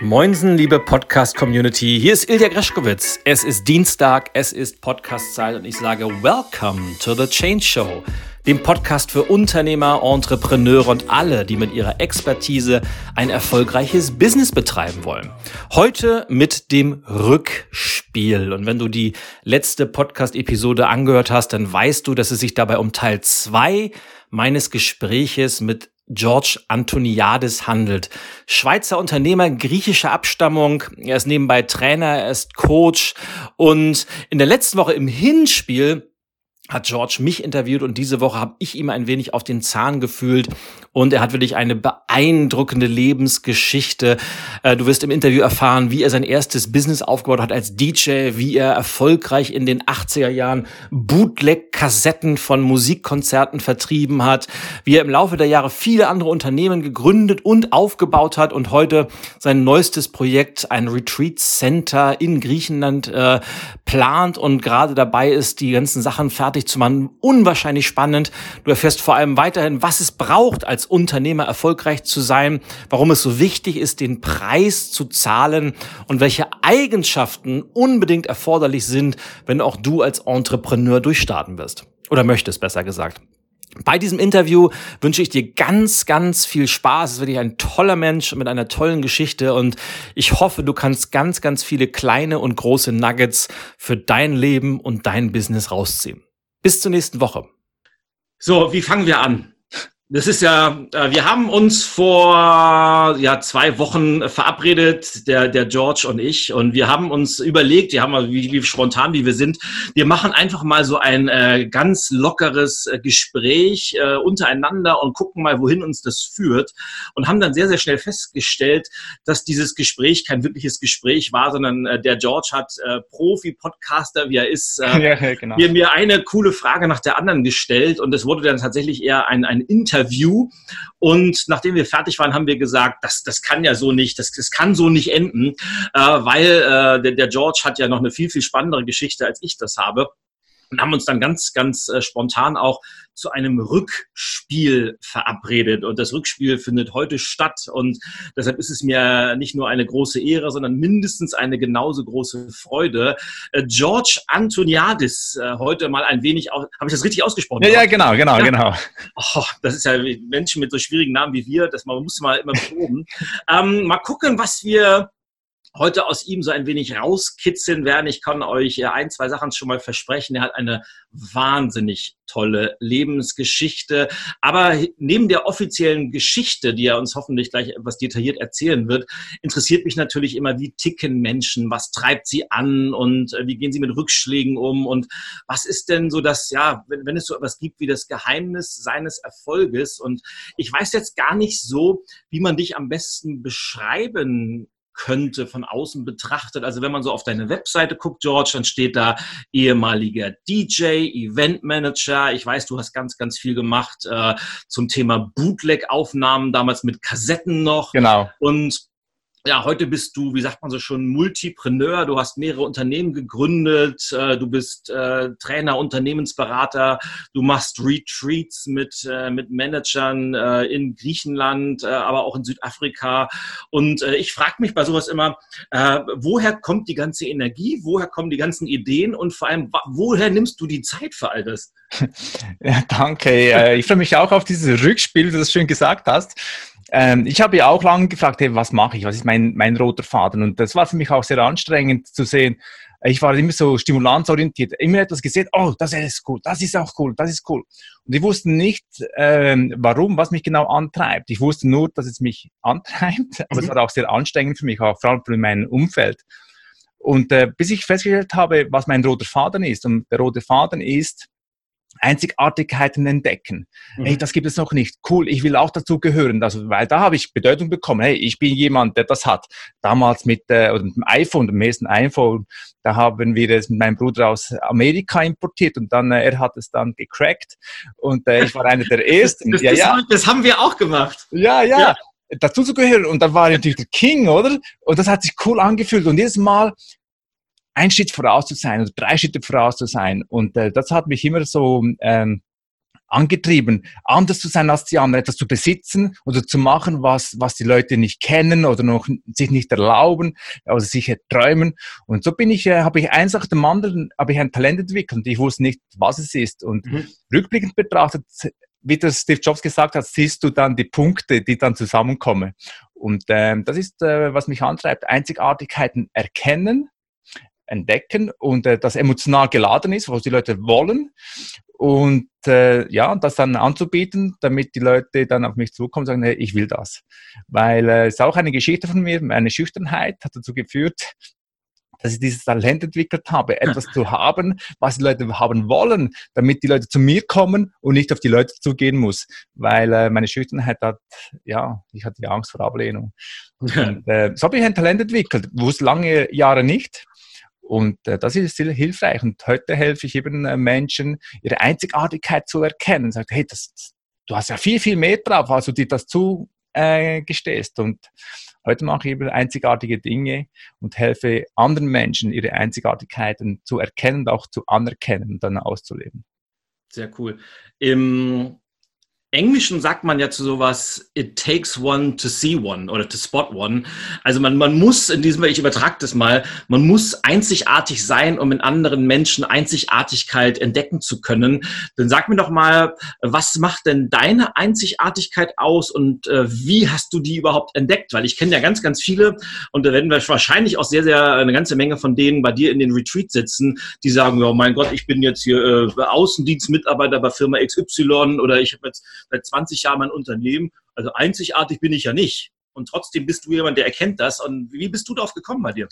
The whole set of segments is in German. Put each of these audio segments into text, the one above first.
Moinsen, liebe Podcast-Community. Hier ist Ilja Greschkowitz. Es ist Dienstag, es ist Podcast-Zeit und ich sage Welcome to the Change Show, dem Podcast für Unternehmer, Entrepreneure und alle, die mit ihrer Expertise ein erfolgreiches Business betreiben wollen. Heute mit dem Rückspiel. Und wenn du die letzte Podcast-Episode angehört hast, dann weißt du, dass es sich dabei um Teil zwei meines Gespräches mit George Antoniadis handelt. Schweizer Unternehmer griechischer Abstammung. Er ist nebenbei Trainer, er ist Coach und in der letzten Woche im Hinspiel hat George mich interviewt und diese Woche habe ich ihm ein wenig auf den Zahn gefühlt und er hat wirklich eine beeindruckende Lebensgeschichte. Äh, du wirst im Interview erfahren, wie er sein erstes Business aufgebaut hat als DJ, wie er erfolgreich in den 80er Jahren Bootleg-Kassetten von Musikkonzerten vertrieben hat, wie er im Laufe der Jahre viele andere Unternehmen gegründet und aufgebaut hat und heute sein neuestes Projekt, ein Retreat Center in Griechenland, äh, plant und gerade dabei ist, die ganzen Sachen fertig zu machen. Unwahrscheinlich spannend. Du erfährst vor allem weiterhin, was es braucht als Unternehmer erfolgreich zu sein, warum es so wichtig ist, den Preis zu zahlen und welche Eigenschaften unbedingt erforderlich sind, wenn auch du als Entrepreneur durchstarten wirst. Oder möchtest, besser gesagt. Bei diesem Interview wünsche ich dir ganz, ganz viel Spaß. Es ist wirklich ein toller Mensch mit einer tollen Geschichte und ich hoffe, du kannst ganz, ganz viele kleine und große Nuggets für dein Leben und dein Business rausziehen. Bis zur nächsten Woche. So, wie fangen wir an? Das ist ja, äh, wir haben uns vor ja, zwei Wochen verabredet, der, der George und ich, und wir haben uns überlegt, wir haben wie, wie spontan wie wir sind, wir machen einfach mal so ein äh, ganz lockeres äh, Gespräch äh, untereinander und gucken mal, wohin uns das führt. Und haben dann sehr, sehr schnell festgestellt, dass dieses Gespräch kein wirkliches Gespräch war, sondern äh, der George hat äh, Profi-Podcaster, wie er ist, äh, ja, genau. mir, mir eine coole Frage nach der anderen gestellt und es wurde dann tatsächlich eher ein, ein Interview Interview. Und nachdem wir fertig waren, haben wir gesagt, das, das kann ja so nicht, das, das kann so nicht enden, äh, weil äh, der, der George hat ja noch eine viel, viel spannendere Geschichte, als ich das habe und haben uns dann ganz, ganz äh, spontan auch zu einem Rückspiel verabredet. Und das Rückspiel findet heute statt. Und deshalb ist es mir nicht nur eine große Ehre, sondern mindestens eine genauso große Freude. Äh, George Antoniadis, äh, heute mal ein wenig, habe ich das richtig ausgesprochen? Ja, ja, genau, genau, ja. genau. Oh, das ist ja Menschen mit so schwierigen Namen wie wir, das man muss mal immer proben. ähm, mal gucken, was wir heute aus ihm so ein wenig rauskitzeln werden. Ich kann euch ein, zwei Sachen schon mal versprechen. Er hat eine wahnsinnig tolle Lebensgeschichte. Aber neben der offiziellen Geschichte, die er uns hoffentlich gleich etwas detailliert erzählen wird, interessiert mich natürlich immer, wie ticken Menschen, was treibt sie an und äh, wie gehen sie mit Rückschlägen um und was ist denn so das, ja, wenn, wenn es so etwas gibt wie das Geheimnis seines Erfolges. Und ich weiß jetzt gar nicht so, wie man dich am besten beschreiben könnte von außen betrachtet. Also wenn man so auf deine Webseite guckt, George, dann steht da ehemaliger DJ, Eventmanager. Ich weiß, du hast ganz, ganz viel gemacht äh, zum Thema Bootleg-Aufnahmen, damals mit Kassetten noch. Genau. Und ja, heute bist du, wie sagt man so schon, Multipreneur. Du hast mehrere Unternehmen gegründet. Äh, du bist äh, Trainer, Unternehmensberater. Du machst Retreats mit, äh, mit Managern äh, in Griechenland, äh, aber auch in Südafrika. Und äh, ich frage mich bei sowas immer, woher kommt die ganze Energie? Woher kommen die ganzen Ideen? Und vor allem, woher nimmst du die Zeit für all das? Ja, danke. Ich freue mich auch auf dieses Rückspiel, wie du das schön gesagt hast. Ähm, ich habe ja auch lange gefragt, hey, was mache ich? Was ist mein, mein roter Faden? Und das war für mich auch sehr anstrengend zu sehen. Ich war immer so stimulanzorientiert, immer etwas gesehen, oh, das ist cool, das ist auch cool, das ist cool. Und ich wusste nicht, ähm, warum, was mich genau antreibt. Ich wusste nur, dass es mich antreibt, aber mhm. es war auch sehr anstrengend für mich, auch vor allem für mein Umfeld. Und äh, bis ich festgestellt habe, was mein roter Faden ist, und der rote Faden ist, Einzigartigkeiten entdecken. Mhm. Hey, das gibt es noch nicht. Cool, ich will auch dazu gehören. Also, weil da habe ich Bedeutung bekommen. Hey, ich bin jemand, der das hat. Damals mit, äh, oder mit dem iPhone, dem ersten iPhone, da haben wir es mit meinem Bruder aus Amerika importiert und dann, äh, er hat es dann gecrackt und äh, ich war einer der ersten. das, ja, das, ja. das haben wir auch gemacht. Ja, ja. ja dazu zu gehören. Und dann war ich natürlich der King, oder? Und das hat sich cool angefühlt. Und jedes Mal ein Schritt voraus zu sein oder drei Schritte voraus zu sein. Und äh, das hat mich immer so ähm, angetrieben, anders zu sein als die anderen, etwas zu besitzen oder zu machen, was, was die Leute nicht kennen oder noch sich nicht erlauben, oder sich träumen. Und so bin ich, äh, habe ich eins nach dem anderen, habe ich ein Talent entwickelt und ich wusste nicht, was es ist. Und mhm. rückblickend betrachtet, wie das Steve Jobs gesagt hat, siehst du dann die Punkte, die dann zusammenkommen. Und ähm, das ist, äh, was mich antreibt, Einzigartigkeiten erkennen, entdecken und äh, das emotional geladen ist, was die Leute wollen. Und äh, ja, das dann anzubieten, damit die Leute dann auf mich zukommen und sagen, hey, ich will das. Weil äh, es ist auch eine Geschichte von mir, meine Schüchternheit hat dazu geführt, dass ich dieses Talent entwickelt habe, etwas zu haben, was die Leute haben wollen, damit die Leute zu mir kommen und nicht auf die Leute zugehen muss. Weil äh, meine Schüchternheit hat, ja, ich hatte Angst vor Ablehnung. Und, äh, so habe ich ein Talent entwickelt, wusste lange Jahre nicht. Und äh, das ist sehr hilfreich. Und heute helfe ich eben äh, Menschen, ihre Einzigartigkeit zu erkennen. Sagt, hey, das, du hast ja viel, viel mehr drauf, als du dir das zugestehst. Äh, und heute mache ich eben einzigartige Dinge und helfe anderen Menschen, ihre Einzigartigkeiten zu erkennen und auch zu anerkennen und dann auszuleben. Sehr cool. Im Englischen sagt man ja zu sowas, it takes one to see one oder to spot one. Also man, man muss, in diesem ich übertrage das mal, man muss einzigartig sein, um in anderen Menschen Einzigartigkeit entdecken zu können. Dann sag mir doch mal, was macht denn deine Einzigartigkeit aus und äh, wie hast du die überhaupt entdeckt? Weil ich kenne ja ganz, ganz viele und da werden wir wahrscheinlich auch sehr, sehr eine ganze Menge von denen bei dir in den Retreat sitzen, die sagen, oh mein Gott, ich bin jetzt hier äh, Außendienstmitarbeiter bei Firma XY oder ich habe jetzt seit 20 Jahren mein Unternehmen. Also einzigartig bin ich ja nicht. Und trotzdem bist du jemand, der erkennt das. Und wie bist du darauf gekommen bei dir?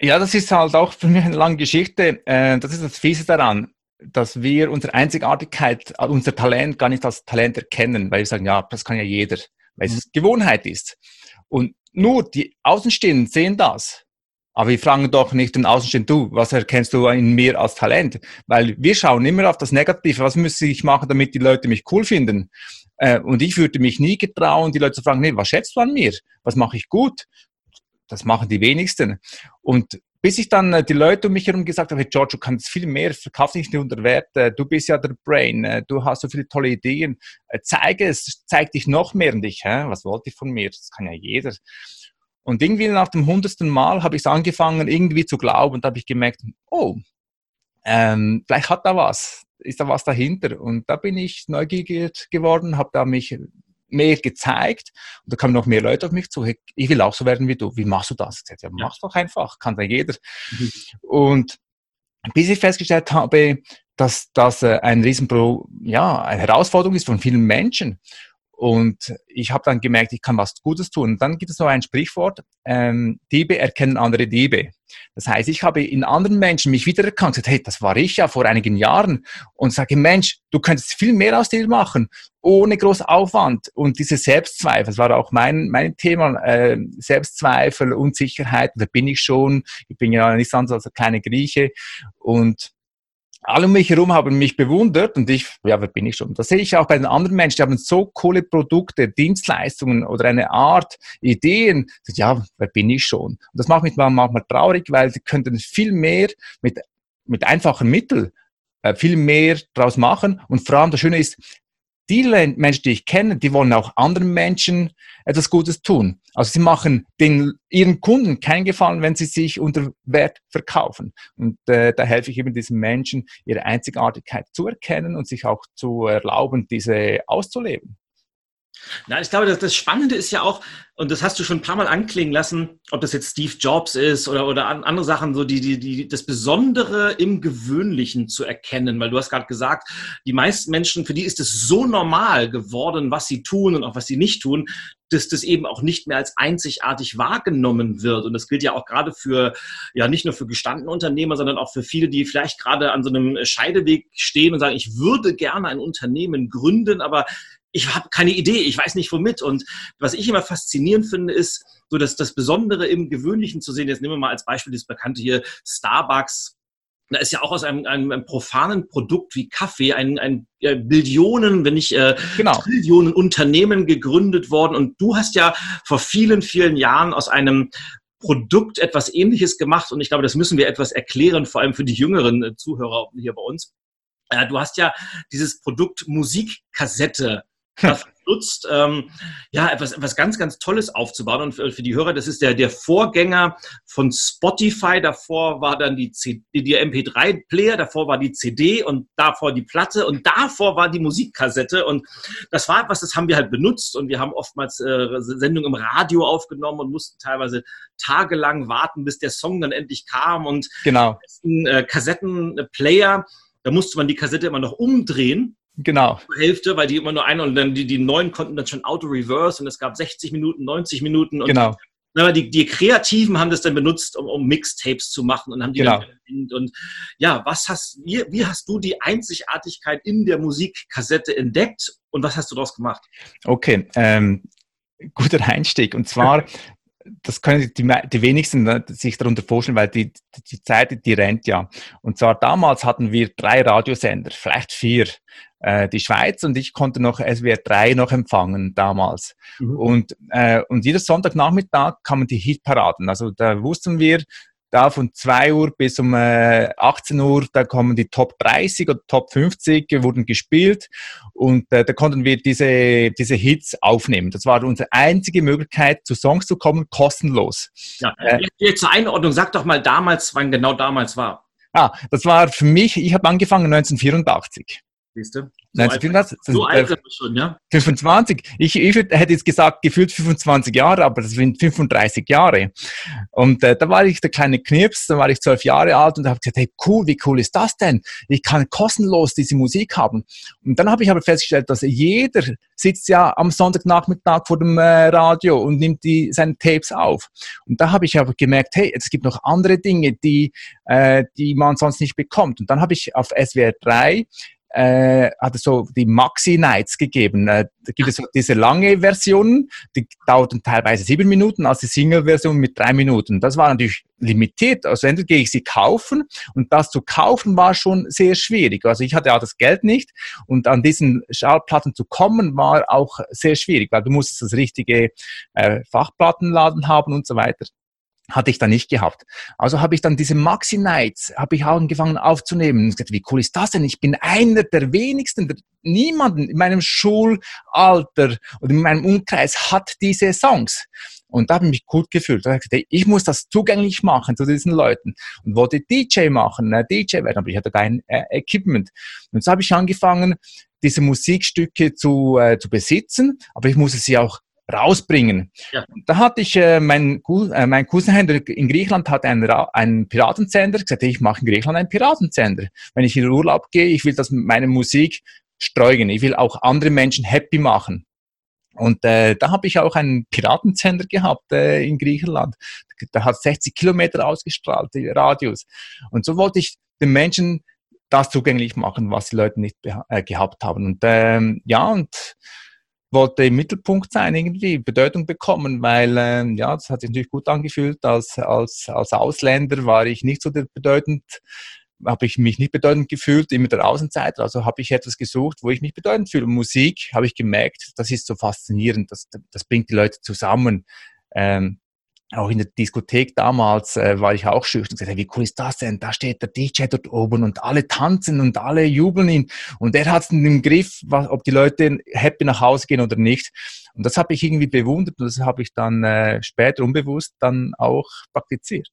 Ja, das ist halt auch für mich eine lange Geschichte. Äh, das ist das Fiese daran, dass wir unsere Einzigartigkeit, äh, unser Talent gar nicht als Talent erkennen, weil wir sagen, ja, das kann ja jeder, weil es mhm. Gewohnheit ist. Und nur die Außenstehenden sehen das. Aber wir fragen doch nicht den Außenstehenden, du, was erkennst du in mir als Talent? Weil wir schauen immer auf das Negative. Was müsste ich machen, damit die Leute mich cool finden? Äh, und ich würde mich nie getrauen, die Leute zu fragen, nee, was schätzt du an mir? Was mache ich gut? Das machen die wenigsten. Und bis ich dann äh, die Leute um mich herum gesagt habe, hey George, du kannst viel mehr, verkauf dich nicht unter Wert, äh, du bist ja der Brain, äh, du hast so viele tolle Ideen, zeige es, zeig dich noch mehr an dich. Hä? Was wollte ich von mir? Das kann ja jeder. Und irgendwie nach dem hundertsten Mal habe ich es angefangen, irgendwie zu glauben und habe ich gemerkt, oh, ähm, vielleicht hat da was, ist da was dahinter. Und da bin ich neugierig geworden, habe da mich mehr gezeigt und da kamen noch mehr Leute auf mich zu, hey, ich will auch so werden wie du, wie machst du das? Ich sagte, ja, mach doch einfach, kann da jeder. Mhm. Und bis ich festgestellt habe, dass das äh, ein Riesenpro, ja, eine Herausforderung ist von vielen Menschen und ich habe dann gemerkt, ich kann was Gutes tun. Und dann gibt es noch ein Sprichwort, ähm, Diebe erkennen andere Diebe. Das heißt, ich habe in anderen Menschen mich wiedererkannt, gesagt, hey, das war ich ja vor einigen Jahren und sage, Mensch, du könntest viel mehr aus dir machen, ohne groß Aufwand. Und diese Selbstzweifel, das war auch mein, mein Thema, äh, Selbstzweifel, Unsicherheit, da bin ich schon, ich bin ja nichts anderes als ein kleiner Grieche und alle um mich herum haben mich bewundert und ich, ja, wer bin ich schon? Das sehe ich auch bei den anderen Menschen, die haben so coole Produkte, Dienstleistungen oder eine Art, Ideen. Ja, wer bin ich schon? Und das macht mich manchmal traurig, weil sie könnten viel mehr mit, mit einfachen Mitteln äh, viel mehr draus machen. Und vor allem das Schöne ist, die Menschen, die ich kenne, die wollen auch anderen Menschen etwas Gutes tun. Also sie machen den, ihren Kunden keinen Gefallen, wenn sie sich unter Wert verkaufen. Und äh, da helfe ich eben diesen Menschen, ihre Einzigartigkeit zu erkennen und sich auch zu erlauben, diese auszuleben. Na, ich glaube, das, das Spannende ist ja auch, und das hast du schon ein paar Mal anklingen lassen, ob das jetzt Steve Jobs ist oder, oder andere Sachen, so die, die, die, das Besondere im Gewöhnlichen zu erkennen, weil du hast gerade gesagt, die meisten Menschen, für die ist es so normal geworden, was sie tun und auch was sie nicht tun, dass das eben auch nicht mehr als einzigartig wahrgenommen wird. Und das gilt ja auch gerade für, ja, nicht nur für gestandene Unternehmer, sondern auch für viele, die vielleicht gerade an so einem Scheideweg stehen und sagen, ich würde gerne ein Unternehmen gründen, aber ich habe keine Idee, ich weiß nicht womit. Und was ich immer faszinierend finde, ist so, dass das Besondere im Gewöhnlichen zu sehen. Jetzt nehmen wir mal als Beispiel das bekannte hier Starbucks. Da ist ja auch aus einem, einem, einem profanen Produkt wie Kaffee ein, ein äh, Billionen, wenn nicht äh, genau. Trillionen Unternehmen gegründet worden. Und du hast ja vor vielen, vielen Jahren aus einem Produkt etwas Ähnliches gemacht. Und ich glaube, das müssen wir etwas erklären, vor allem für die jüngeren äh, Zuhörer hier bei uns. Äh, du hast ja dieses Produkt Musikkassette nutzt, ähm, ja, etwas, etwas ganz, ganz Tolles aufzubauen. Und für, für, die Hörer, das ist der, der Vorgänger von Spotify. Davor war dann die, CD, die MP3-Player, davor war die CD und davor die Platte und davor war die Musikkassette. Und das war etwas, das haben wir halt benutzt und wir haben oftmals äh, Sendungen im Radio aufgenommen und mussten teilweise tagelang warten, bis der Song dann endlich kam. Und genau. äh, Kassettenplayer, da musste man die Kassette immer noch umdrehen Genau. Hälfte, weil die immer nur eine und dann die, die neuen konnten dann schon Auto-Reverse und es gab 60 Minuten, 90 Minuten. Und genau. Na, die, die Kreativen haben das dann benutzt, um, um Mixtapes zu machen und haben die genau. dann und ja, was hast wie, wie hast du die Einzigartigkeit in der Musikkassette entdeckt und was hast du daraus gemacht? Okay, ähm, guter Einstieg. Und zwar, das können die, die wenigsten ne, sich darunter vorstellen, weil die, die Zeit, die rennt ja. Und zwar damals hatten wir drei Radiosender, vielleicht vier äh, die Schweiz und ich konnte noch SWR 3 noch empfangen damals. Mhm. Und, äh, und jeder Sonntagnachmittag kamen die Hitparaden. Also da wussten wir, da von 2 Uhr bis um äh, 18 Uhr, da kommen die Top 30 oder Top 50, wurden gespielt und äh, da konnten wir diese, diese Hits aufnehmen. Das war unsere einzige Möglichkeit, zu Songs zu kommen, kostenlos. Ja, äh, jetzt zur Einordnung, sag doch mal damals, wann genau damals war. Ah, das war für mich, ich habe angefangen 1984. Siehst du? So Nein, alt, das, so alt sind wir schon, ja? 25. Ich, ich hätte jetzt gesagt, gefühlt 25 Jahre, aber das sind 35 Jahre. Und äh, da war ich der kleine Knirps, da war ich zwölf Jahre alt und habe gesagt, hey, cool, wie cool ist das denn? Ich kann kostenlos diese Musik haben. Und dann habe ich aber festgestellt, dass jeder sitzt ja am Sonntagnachmittag vor dem äh, Radio und nimmt die, seine Tapes auf. Und da habe ich aber gemerkt, hey, es gibt noch andere Dinge, die, äh, die man sonst nicht bekommt. Und dann habe ich auf SWR 3 äh, hat es so die Maxi Nights gegeben. Äh, da gibt es so diese lange Versionen, die dauerten teilweise sieben Minuten, als die Single-Version mit drei Minuten. Das war natürlich limitiert. Also entweder gehe ich sie kaufen und das zu kaufen war schon sehr schwierig. Also ich hatte auch das Geld nicht und an diesen Schallplatten zu kommen war auch sehr schwierig, weil du musst das richtige äh, Fachplattenladen haben und so weiter hatte ich da nicht gehabt. Also habe ich dann diese Maxi Nights, habe ich auch angefangen aufzunehmen. Und gesagt, wie cool ist das denn? Ich bin einer der wenigsten, der, niemanden in meinem Schulalter oder in meinem Umkreis hat diese Songs. Und da habe ich mich gut gefühlt. Da ich gesagt, ich muss das zugänglich machen zu diesen Leuten. Und wollte DJ machen, äh, DJ werden, aber ich hatte kein äh, Equipment. Und so habe ich angefangen, diese Musikstücke zu, äh, zu besitzen, aber ich musste sie auch rausbringen. Ja. Da hatte ich, äh, mein, äh, mein Cousin in Griechenland hat einen, einen Piratensender gesagt, ich mache in Griechenland einen Piratensender. Wenn ich in Urlaub gehe, ich will das mit meiner Musik streugen. Ich will auch andere Menschen happy machen. Und äh, da habe ich auch einen Piratensender gehabt äh, in Griechenland. Da hat 60 Kilometer ausgestrahlt, Radius. Und so wollte ich den Menschen das zugänglich machen, was die Leute nicht äh, gehabt haben. Und ähm, ja, und wollte im Mittelpunkt sein, irgendwie Bedeutung bekommen, weil äh, ja, das hat sich natürlich gut angefühlt. Als, als, als Ausländer war ich nicht so bedeutend, habe ich mich nicht bedeutend gefühlt, immer der Außenseiter. Also habe ich etwas gesucht, wo ich mich bedeutend fühle. Musik habe ich gemerkt, das ist so faszinierend, das, das bringt die Leute zusammen. Ähm, auch in der Diskothek damals äh, war ich auch schüchtern und gesagt, wie cool ist das denn? Da steht der DJ dort oben und alle tanzen und alle jubeln ihn. Und er hat es im Griff, was, ob die Leute happy nach Hause gehen oder nicht. Und das habe ich irgendwie bewundert und das habe ich dann äh, später unbewusst dann auch praktiziert.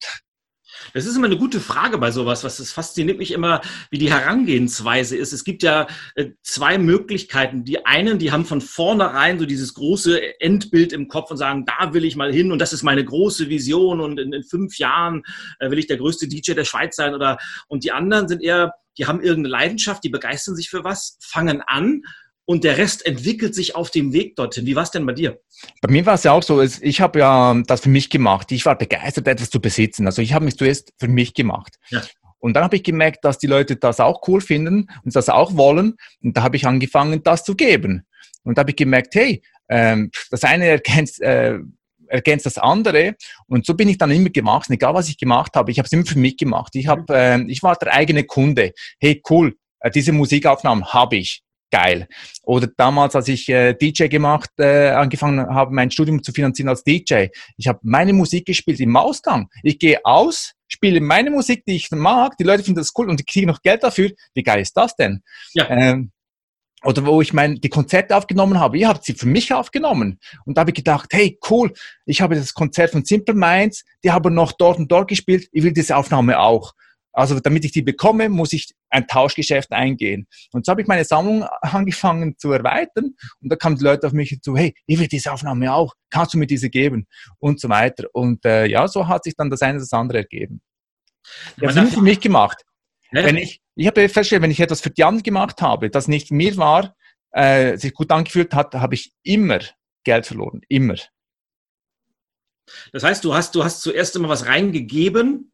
Das ist immer eine gute Frage bei sowas. Was das fasziniert mich immer, wie die Herangehensweise ist. Es gibt ja äh, zwei Möglichkeiten. Die einen, die haben von vornherein so dieses große Endbild im Kopf und sagen, da will ich mal hin und das ist meine große Vision und in, in fünf Jahren äh, will ich der größte DJ der Schweiz sein oder, und die anderen sind eher, die haben irgendeine Leidenschaft, die begeistern sich für was, fangen an und der Rest entwickelt sich auf dem Weg dorthin. Wie war es denn bei dir? Bei mir war es ja auch so, ich habe ja das für mich gemacht. Ich war begeistert, etwas zu besitzen. Also ich habe mich zuerst für mich gemacht. Ja. Und dann habe ich gemerkt, dass die Leute das auch cool finden und das auch wollen. Und da habe ich angefangen, das zu geben. Und da habe ich gemerkt, hey, ähm, das eine ergänzt, äh, ergänzt das andere. Und so bin ich dann immer gewachsen, egal was ich gemacht habe. Ich habe es immer für mich gemacht. Ich, hab, äh, ich war der eigene Kunde. Hey, cool, äh, diese Musikaufnahmen habe ich geil. Oder damals, als ich äh, DJ gemacht, äh, angefangen habe, mein Studium zu finanzieren als DJ. Ich habe meine Musik gespielt im Ausgang. Ich gehe aus, spiele meine Musik, die ich mag, die Leute finden das cool und die kriegen noch Geld dafür. Wie geil ist das denn? Ja. Ähm, oder wo ich mein, die Konzerte aufgenommen habe, ihr habt sie für mich aufgenommen. Und da habe ich gedacht, hey, cool, ich habe das Konzert von Simple Minds, die haben noch dort und dort gespielt, ich will diese Aufnahme auch. Also damit ich die bekomme, muss ich ein Tauschgeschäft eingehen. Und so habe ich meine Sammlung angefangen zu erweitern. Und da kamen die Leute auf mich zu, hey, ich will diese Aufnahme auch, kannst du mir diese geben? Und so weiter. Und äh, ja, so hat sich dann das eine oder das andere ergeben. Ja, das ist für mich gemacht. Ja. Wenn ich, ich habe festgestellt, wenn ich etwas für die anderen gemacht habe, das nicht mir war, äh, sich gut angefühlt hat, habe ich immer Geld verloren. Immer. Das heißt, du hast, du hast zuerst immer was reingegeben,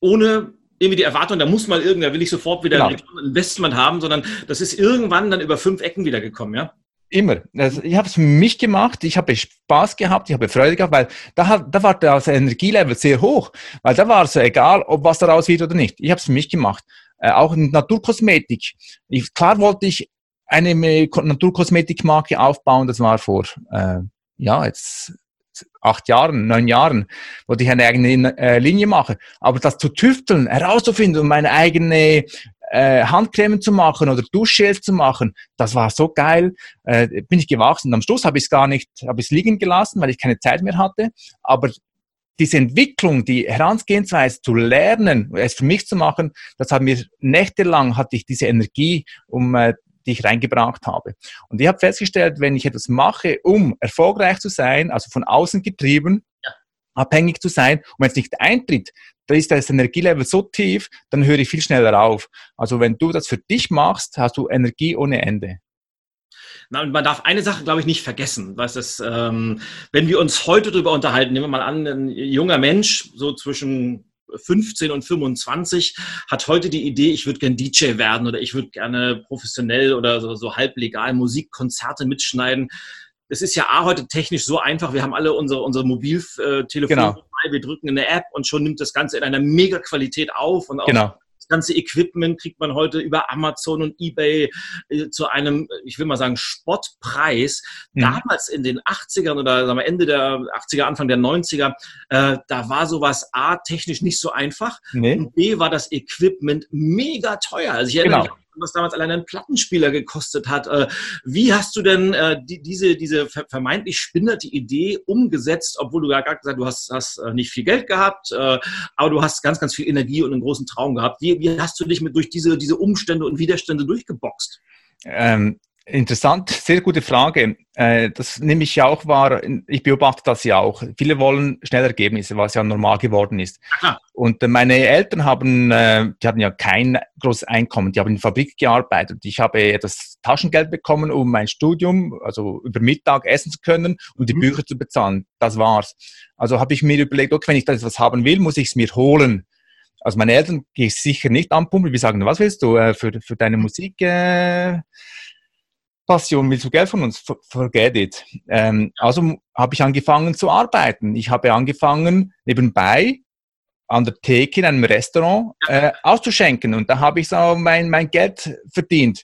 ohne irgendwie die Erwartung, da muss mal irgendwer, will ich sofort wieder genau. ein Investment haben, sondern das ist irgendwann dann über fünf Ecken wieder gekommen, ja? Immer. Also ich habe es für mich gemacht, ich habe Spaß gehabt, ich habe Freude gehabt, weil da, da war das Energielevel sehr hoch, weil da war es egal, ob was daraus wird oder nicht. Ich habe es für mich gemacht. Äh, auch in Naturkosmetik. Ich, klar wollte ich eine Naturkosmetikmarke aufbauen, das war vor, äh, ja, jetzt acht Jahren, neun Jahren, wollte ich eine eigene äh, Linie machen. Aber das zu tüfteln, herauszufinden und meine eigene äh, Handcreme zu machen oder Duschgel zu machen, das war so geil. Äh, bin ich gewachsen. Am Schluss habe ich es gar nicht, habe ich es liegen gelassen, weil ich keine Zeit mehr hatte. Aber diese Entwicklung, die Herangehensweise zu lernen, es für mich zu machen, das hat mir nächtelang hatte ich diese Energie, um äh, die ich reingebracht habe. Und ich habe festgestellt, wenn ich etwas mache, um erfolgreich zu sein, also von außen getrieben, ja. abhängig zu sein, und wenn es nicht eintritt, da ist das Energielevel so tief, dann höre ich viel schneller auf. Also wenn du das für dich machst, hast du Energie ohne Ende. Na, und man darf eine Sache, glaube ich, nicht vergessen. Was das, ähm, wenn wir uns heute darüber unterhalten, nehmen wir mal an, ein junger Mensch, so zwischen 15 und 25 hat heute die Idee, ich würde gerne DJ werden oder ich würde gerne professionell oder so, so halblegal Musikkonzerte mitschneiden. Es ist ja A, heute technisch so einfach. Wir haben alle unsere, unsere Mobiltelefone genau. wir drücken eine App und schon nimmt das Ganze in einer mega Qualität auf und auch genau ganze Equipment kriegt man heute über Amazon und eBay äh, zu einem, ich will mal sagen, Spottpreis. Mhm. Damals in den 80ern oder sagen wir, Ende der 80er, Anfang der 90er, äh, da war sowas A, technisch nicht so einfach nee. und B, war das Equipment mega teuer. Also ich erinnere genau. mich was damals allein ein Plattenspieler gekostet hat. Äh, wie hast du denn äh, die, diese, diese vermeintlich spinnerte Idee umgesetzt, obwohl du ja gerade gesagt du hast, hast äh, nicht viel Geld gehabt, aber du hast ganz, ganz viel Energie und einen großen Traum gehabt. Wie, wie hast du dich mit durch diese, diese Umstände und Widerstände durchgeboxt? Ähm, Interessant, sehr gute Frage. Äh, das nehme ich ja auch wahr. Ich beobachte das ja auch. Viele wollen schnell Ergebnisse, was ja normal geworden ist. Aha. Und meine Eltern haben, äh, die hatten ja kein großes Einkommen. Die haben in der Fabrik gearbeitet. Ich habe das Taschengeld bekommen, um mein Studium, also über Mittag essen zu können und die mhm. Bücher zu bezahlen. Das war's. Also habe ich mir überlegt, okay, wenn ich das was haben will, muss ich es mir holen. Also meine Eltern gehe ich sicher nicht anpumpen. Wir sagen, was willst du äh, für, für deine Musik? Äh, Passion, willst du Geld von uns? Forget it. Ähm, also habe ich angefangen zu arbeiten. Ich habe angefangen, nebenbei an der Theke in einem Restaurant äh, auszuschenken. Und da habe ich so mein, mein Geld verdient.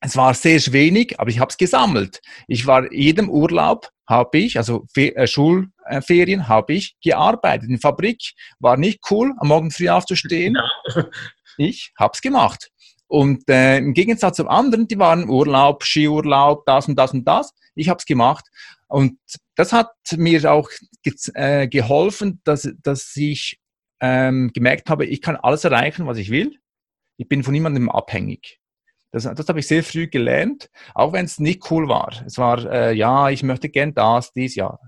Es war sehr wenig, aber ich habe es gesammelt. Ich war jedem Urlaub habe ich, also äh, Schulferien habe ich gearbeitet. In der Fabrik war nicht cool, am Morgen früh aufzustehen. Ja. Ich habe es gemacht. Und äh, im Gegensatz zum anderen, die waren Urlaub, Skiurlaub, das und das und das. Ich habe es gemacht. Und das hat mir auch ge äh, geholfen, dass, dass ich ähm, gemerkt habe, ich kann alles erreichen, was ich will. Ich bin von niemandem abhängig. Das, das habe ich sehr früh gelernt, auch wenn es nicht cool war. Es war, äh, ja, ich möchte gern das, dies, ja.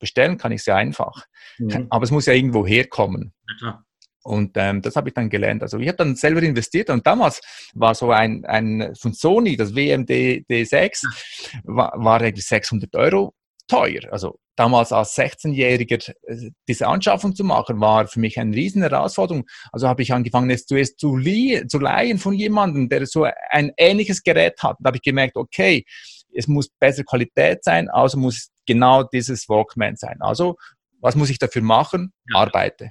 Bestellen kann ich sehr einfach. Mhm. Aber es muss ja irgendwo herkommen. Ja, und ähm, das habe ich dann gelernt. Also ich habe dann selber investiert und damals war so ein, ein von Sony, das WMD D6, war, war eigentlich 600 Euro teuer. Also damals als 16-Jähriger äh, diese Anschaffung zu machen, war für mich eine riesen Herausforderung. Also habe ich angefangen, es zuerst zu, zu leihen von jemandem, der so ein ähnliches Gerät hat. Da habe ich gemerkt, okay, es muss bessere Qualität sein, also muss genau dieses Walkman sein. Also was muss ich dafür machen? Ja. Arbeite.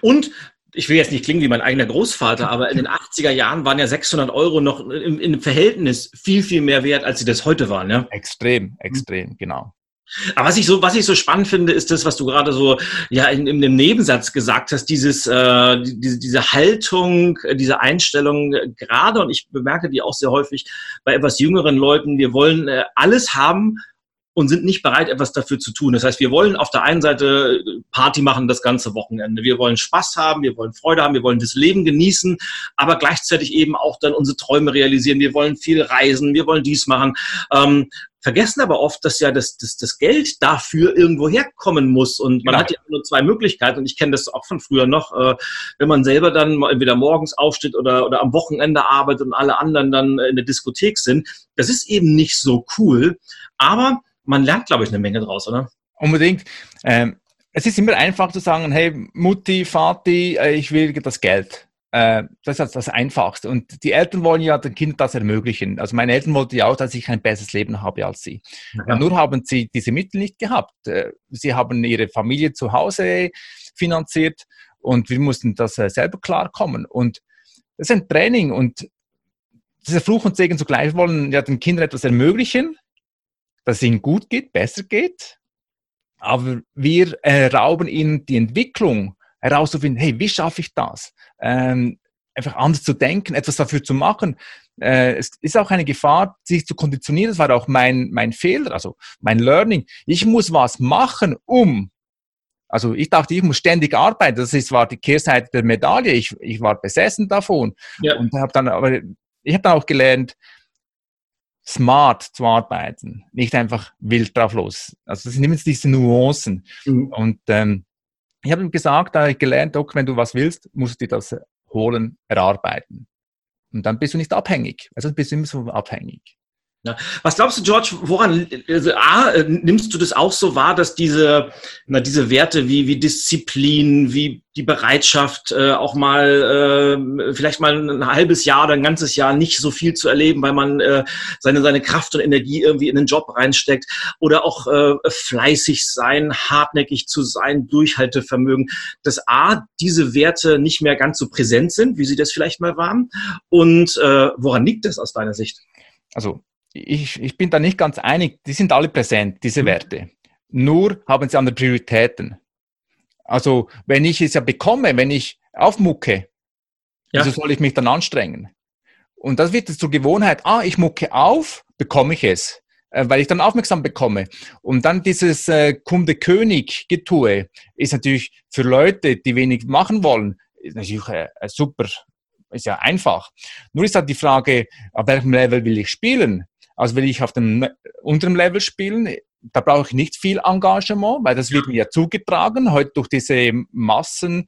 Und ich will jetzt nicht klingen wie mein eigener Großvater, aber in den 80er Jahren waren ja 600 Euro noch im, im Verhältnis viel, viel mehr wert, als sie das heute waren. Ja? Extrem, extrem, genau. Aber was ich so, was ich so spannend finde, ist das, was du gerade so ja in, in dem Nebensatz gesagt hast, dieses, äh, diese, diese Haltung, diese Einstellung äh, gerade und ich bemerke die auch sehr häufig bei etwas jüngeren Leuten. Wir wollen äh, alles haben, und sind nicht bereit, etwas dafür zu tun. Das heißt, wir wollen auf der einen Seite Party machen das ganze Wochenende. Wir wollen Spaß haben, wir wollen Freude haben, wir wollen das Leben genießen, aber gleichzeitig eben auch dann unsere Träume realisieren. Wir wollen viel reisen, wir wollen dies machen. Ähm, vergessen aber oft, dass ja das, das, das Geld dafür irgendwo herkommen muss. Und man genau. hat ja nur zwei Möglichkeiten. Und ich kenne das auch von früher noch, äh, wenn man selber dann entweder morgens aufsteht oder, oder am Wochenende arbeitet und alle anderen dann in der Diskothek sind. Das ist eben nicht so cool. Aber man lernt, glaube ich, eine Menge draus, oder? Unbedingt. Ähm, es ist immer einfach zu sagen, hey, Mutti, Vati, äh, ich will das Geld. Äh, das ist das Einfachste. Und die Eltern wollen ja den Kindern das ermöglichen. Also meine Eltern wollten ja auch, dass ich ein besseres Leben habe als sie. Ja. Nur haben sie diese Mittel nicht gehabt. Äh, sie haben ihre Familie zu Hause finanziert und wir mussten das selber klarkommen. Und das ist ein Training und dieser Fluch und Segen zugleich wollen ja den Kindern etwas ermöglichen, dass es ihnen gut geht, besser geht. Aber wir äh, rauben ihnen die Entwicklung herauszufinden, hey, wie schaffe ich das? Ähm, einfach anders zu denken, etwas dafür zu machen. Äh, es ist auch eine Gefahr, sich zu konditionieren. Das war auch mein, mein Fehler, also mein Learning. Ich muss was machen, um. Also ich dachte, ich muss ständig arbeiten. Das ist, war die Kehrseite der Medaille. Ich, ich war besessen davon. Ja. Und habe dann, aber ich habe dann auch gelernt, smart zu arbeiten, nicht einfach wild drauf los. Also das sind immer diese Nuancen. Mhm. Und ähm, ich habe ihm gesagt, da habe ich gelernt, okay, wenn du was willst, musst du dir das holen, erarbeiten. Und dann bist du nicht abhängig. Also bist du immer so abhängig. Ja. Was glaubst du, George, woran, also A, äh, nimmst du das auch so wahr, dass diese, na, diese Werte wie, wie Disziplin, wie die Bereitschaft, äh, auch mal, äh, vielleicht mal ein halbes Jahr oder ein ganzes Jahr nicht so viel zu erleben, weil man äh, seine, seine Kraft und Energie irgendwie in den Job reinsteckt oder auch äh, fleißig sein, hartnäckig zu sein, Durchhaltevermögen, dass A, diese Werte nicht mehr ganz so präsent sind, wie sie das vielleicht mal waren und äh, woran liegt das aus deiner Sicht? Also ich, ich bin da nicht ganz einig, die sind alle präsent, diese mhm. Werte. Nur haben sie andere Prioritäten. Also, wenn ich es ja bekomme, wenn ich aufmucke, ja. wieso soll ich mich dann anstrengen? Und das wird zur Gewohnheit, ah, ich mucke auf, bekomme ich es, äh, weil ich dann aufmerksam bekomme. Und dann dieses äh, Kunde-König-Getue ist natürlich für Leute, die wenig machen wollen, ist natürlich äh, super, ist ja einfach. Nur ist halt die Frage, auf welchem Level will ich spielen? Also will ich auf dem unteren Level spielen, da brauche ich nicht viel Engagement, weil das wird mir ja zugetragen, heute durch diese Massen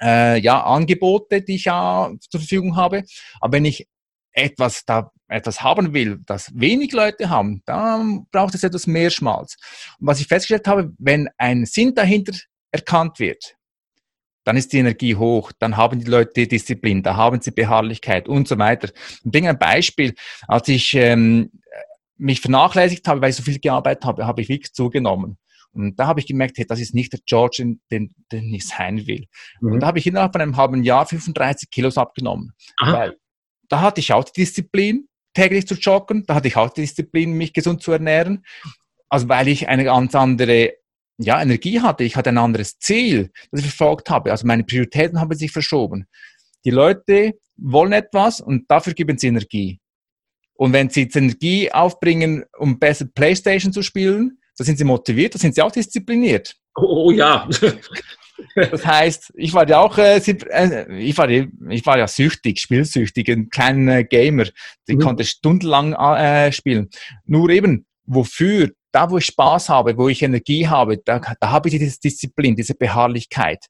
äh, ja, Angebote, die ich ja zur Verfügung habe. Aber wenn ich etwas da etwas haben will, das wenig Leute haben, dann braucht es etwas mehr Schmalz. Und was ich festgestellt habe, wenn ein Sinn dahinter erkannt wird, dann ist die Energie hoch, dann haben die Leute Disziplin, da haben sie Beharrlichkeit und so weiter. Ich bringe ein Beispiel. Als ich ähm, mich vernachlässigt habe, weil ich so viel gearbeitet habe, habe ich wirklich zugenommen. Und da habe ich gemerkt, hey, das ist nicht der George, den, den ich sein will. Mhm. Und da habe ich innerhalb von einem halben Jahr 35 Kilos abgenommen. Aha. Weil da hatte ich auch die Disziplin, täglich zu joggen, da hatte ich auch die Disziplin, mich gesund zu ernähren. Also weil ich eine ganz andere ja, Energie hatte, ich hatte ein anderes Ziel, das ich verfolgt habe. Also meine Prioritäten haben sich verschoben. Die Leute wollen etwas und dafür geben sie Energie. Und wenn sie jetzt Energie aufbringen, um besser Playstation zu spielen, da sind sie motiviert, da sind sie auch diszipliniert. Oh, oh ja. das heißt, ich war ja auch, äh, äh, ich, war, ich war ja süchtig, spielsüchtig, ein kleiner Gamer. Ich mhm. konnte stundenlang äh, spielen. Nur eben, wofür? Da, wo ich Spaß habe, wo ich Energie habe, da, da habe ich diese Disziplin, diese Beharrlichkeit.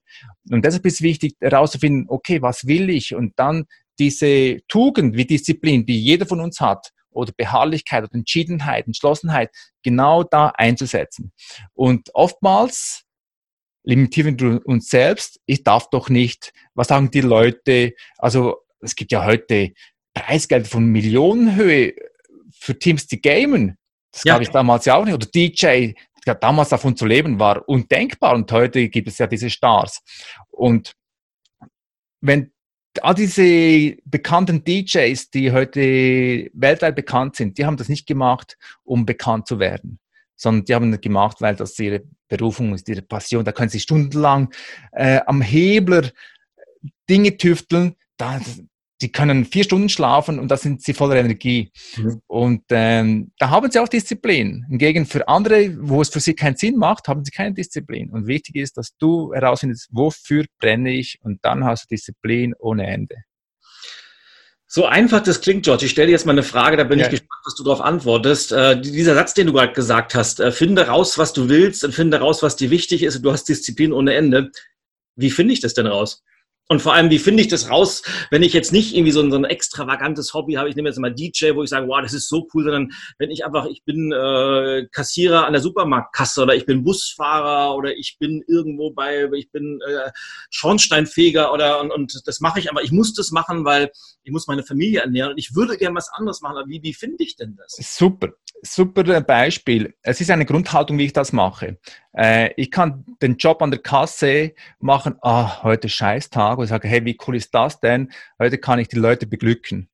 Und deshalb ist es wichtig, herauszufinden, okay, was will ich? Und dann diese Tugend wie Disziplin, die jeder von uns hat, oder Beharrlichkeit oder Entschiedenheit, Entschlossenheit, genau da einzusetzen. Und oftmals limitieren wir uns selbst. Ich darf doch nicht, was sagen die Leute? Also es gibt ja heute Preisgeld von Millionenhöhe für Teams, die gamen. Das ja. gab es damals ja auch nicht. Oder DJ, damals davon zu leben, war undenkbar. Und heute gibt es ja diese Stars. Und wenn all diese bekannten DJs, die heute weltweit bekannt sind, die haben das nicht gemacht, um bekannt zu werden, sondern die haben das gemacht, weil das ihre Berufung ist, ihre Passion. Da können sie stundenlang äh, am Hebler Dinge tüfteln. Da, die können vier Stunden schlafen und da sind sie voller Energie. Mhm. Und ähm, da haben sie auch Disziplin. Hingegen für andere, wo es für sie keinen Sinn macht, haben sie keine Disziplin. Und wichtig ist, dass du herausfindest, wofür brenne ich und dann hast du Disziplin ohne Ende. So einfach das klingt, George. Ich stelle dir jetzt mal eine Frage, da bin ja. ich gespannt, was du darauf antwortest. Äh, dieser Satz, den du gerade gesagt hast, äh, finde raus, was du willst und finde raus, was dir wichtig ist und du hast Disziplin ohne Ende. Wie finde ich das denn raus? Und vor allem, wie finde ich das raus, wenn ich jetzt nicht irgendwie so ein, so ein extravagantes Hobby habe, ich nehme jetzt mal DJ, wo ich sage, wow, das ist so cool, sondern wenn ich einfach, ich bin äh, Kassierer an der Supermarktkasse oder ich bin Busfahrer oder ich bin irgendwo bei, ich bin äh, Schornsteinfeger oder und, und das mache ich, aber ich muss das machen, weil ich muss meine Familie ernähren und ich würde gerne was anderes machen. Aber wie, wie finde ich denn das? Super, super Beispiel. Es ist eine Grundhaltung, wie ich das mache. Äh, ich kann den Job an der Kasse machen, ah, heute Scheißtag, und sage, hey, wie cool ist das denn? Heute kann ich die Leute beglücken.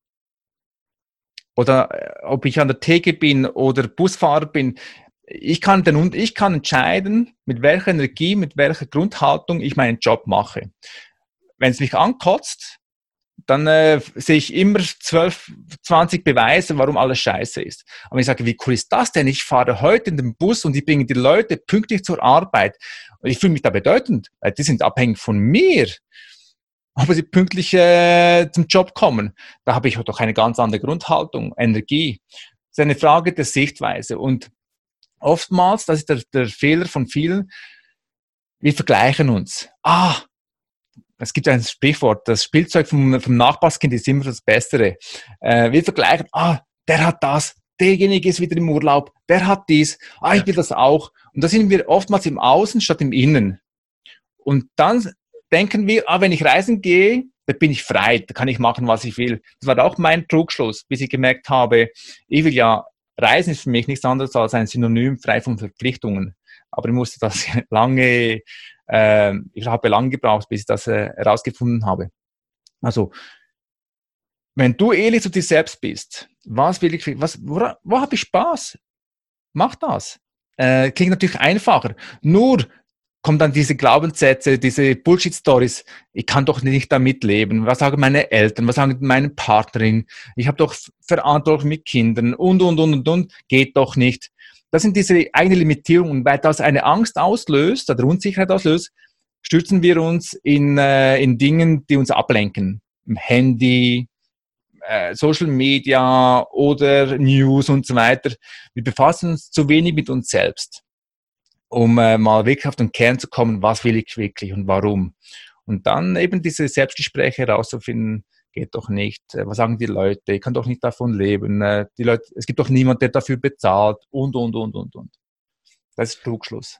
Oder äh, ob ich an der Theke bin oder Busfahrer bin, ich kann, den, ich kann entscheiden, mit welcher Energie, mit welcher Grundhaltung ich meinen Job mache. Wenn es mich ankotzt, dann äh, sehe ich immer 12, 20 Beweise, warum alles scheiße ist. Aber ich sage, wie cool ist das denn? Ich fahre heute in den Bus und ich bringe die Leute pünktlich zur Arbeit. Und ich fühle mich da bedeutend, weil die sind abhängig von mir, ob sie pünktlich äh, zum Job kommen. Da habe ich doch eine ganz andere Grundhaltung, Energie. Das ist eine Frage der Sichtweise. Und oftmals, das ist der, der Fehler von vielen, wir vergleichen uns. Ah, es gibt ein Sprichwort, das Spielzeug vom, vom Nachbarskind ist immer das Bessere. Äh, wir vergleichen, ah, der hat das, derjenige ist wieder im Urlaub, der hat dies, ah, ich will das auch. Und da sind wir oftmals im Außen statt im Innen. Und dann denken wir, ah, wenn ich reisen gehe, da bin ich frei, da kann ich machen, was ich will. Das war auch mein Trugschluss, bis ich gemerkt habe, ich will ja, Reisen ist für mich nichts anderes als ein Synonym frei von Verpflichtungen. Aber ich musste das lange äh, ich habe lange gebraucht, bis ich das äh, herausgefunden habe. Also, wenn du ehrlich zu dir selbst bist, was will ich, was, wo, wo habe ich Spaß? Mach das. Äh, klingt natürlich einfacher. Nur kommen dann diese Glaubenssätze, diese Bullshit-Stories. Ich kann doch nicht damit leben. Was sagen meine Eltern? Was sagen meine Partnerin? Ich habe doch Verantwortung mit Kindern und, und, und, und, und. Geht doch nicht. Das sind diese eigenen Limitierungen. Weil das eine Angst auslöst oder Unsicherheit auslöst, stürzen wir uns in, äh, in Dingen, die uns ablenken. Im Handy, äh, Social Media oder News und so weiter. Wir befassen uns zu wenig mit uns selbst, um äh, mal wirklich auf den Kern zu kommen, was will ich wirklich und warum. Und dann eben diese Selbstgespräche herauszufinden, geht doch nicht. Äh, was sagen die Leute? Ich kann doch nicht davon leben. Äh, die Leute, es gibt doch niemand, der dafür bezahlt und, und, und, und, und. Das ist Trugschluss.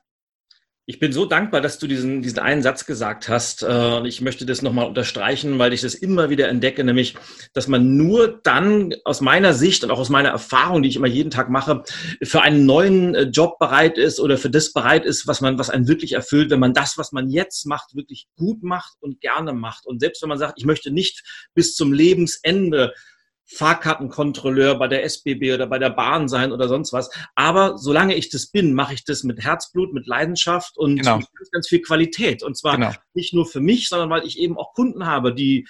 Ich bin so dankbar, dass du diesen, diesen einen Satz gesagt hast. Äh, und ich möchte das nochmal unterstreichen, weil ich das immer wieder entdecke, nämlich, dass man nur dann aus meiner Sicht und auch aus meiner Erfahrung, die ich immer jeden Tag mache, für einen neuen äh, Job bereit ist oder für das bereit ist, was man, was einen wirklich erfüllt, wenn man das, was man jetzt macht, wirklich gut macht und gerne macht. Und selbst wenn man sagt, ich möchte nicht bis zum Lebensende Fahrkartenkontrolleur bei der SBB oder bei der Bahn sein oder sonst was. Aber solange ich das bin, mache ich das mit Herzblut, mit Leidenschaft und genau. mit ganz, ganz viel Qualität. Und zwar genau. nicht nur für mich, sondern weil ich eben auch Kunden habe, die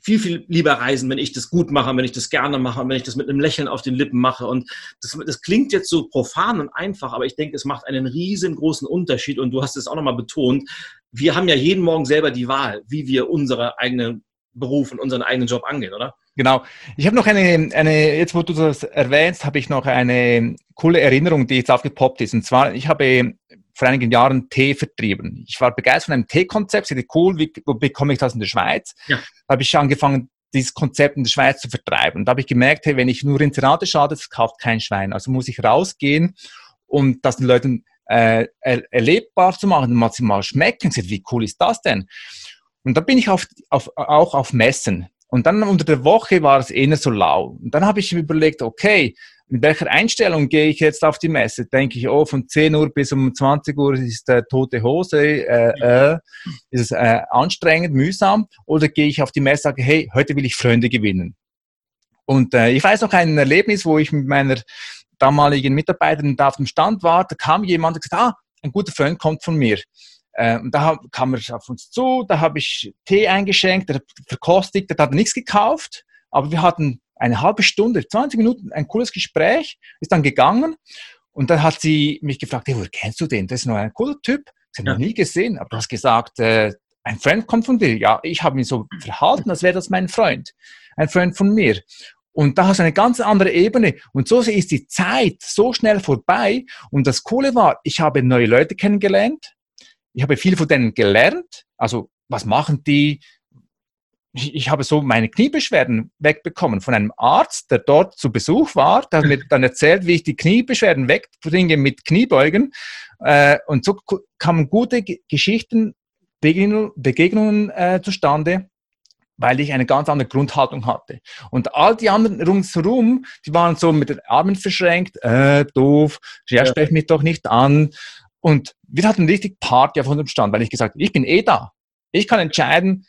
viel, viel lieber reisen, wenn ich das gut mache, wenn ich das gerne mache und wenn ich das mit einem Lächeln auf den Lippen mache. Und das, das klingt jetzt so profan und einfach, aber ich denke, es macht einen riesengroßen Unterschied. Und du hast es auch nochmal betont. Wir haben ja jeden Morgen selber die Wahl, wie wir unsere eigenen Beruf und unseren eigenen Job angehen, oder? Genau. Ich habe noch eine, eine, jetzt wo du das erwähnst, habe ich noch eine coole Erinnerung, die jetzt aufgepoppt ist. Und zwar, ich habe vor einigen Jahren Tee vertrieben. Ich war begeistert von einem Teekonzept, sehr cool, wie, wo bekomme ich das in der Schweiz? Ja. Da habe ich angefangen, dieses Konzept in der Schweiz zu vertreiben. Und da habe ich gemerkt, hey, wenn ich nur Inserate schade, das kauft kein Schwein. Also muss ich rausgehen und das den Leuten äh, erlebbar zu machen, mal sie mal schmecken. Wie cool ist das denn? Und da bin ich auf, auf, auch auf Messen Und dann unter der Woche war es eher so lau. Und dann habe ich mir überlegt, okay, mit welcher Einstellung gehe ich jetzt auf die Messe? Denke ich, oh, von 10 Uhr bis um 20 Uhr ist äh, tote Hose, äh, äh, ist es äh, anstrengend, mühsam? Oder gehe ich auf die Messe und sage, hey, heute will ich Freunde gewinnen? Und äh, ich weiß noch ein Erlebnis, wo ich mit meiner damaligen Mitarbeiterin da auf dem Stand war, da kam jemand und gesagt, ah, ein guter Freund kommt von mir. Äh, und da kam er auf uns zu, da habe ich Tee eingeschenkt, der hat verkostet, der hat nichts gekauft, aber wir hatten eine halbe Stunde, 20 Minuten, ein cooles Gespräch, ist dann gegangen und dann hat sie mich gefragt, hey, woher kennst du den? Das ist nur ein cooler Typ, ich habe ja. noch nie gesehen, aber du hast gesagt, äh, ein Freund kommt von dir. Ja, ich habe mich so verhalten, als wäre das mein Freund, ein Freund von mir. Und da hast du eine ganz andere Ebene. Und so ist die Zeit so schnell vorbei. Und das Coole war, ich habe neue Leute kennengelernt. Ich habe viel von denen gelernt. Also, was machen die? ich habe so meine Kniebeschwerden wegbekommen von einem Arzt, der dort zu Besuch war. Der hat mir dann erzählt, wie ich die Kniebeschwerden wegbringe mit Kniebeugen. Äh, und so kamen gute Geschichten, Begegnungen, Begegnungen äh, zustande, weil ich eine ganz andere Grundhaltung hatte. Und all die anderen ringsherum, die waren so mit den Armen verschränkt, äh, doof, ja, sprech mich doch nicht an. Und wir hatten richtig Party auf unserem Stand, weil ich gesagt ich bin eh da. Ich kann entscheiden,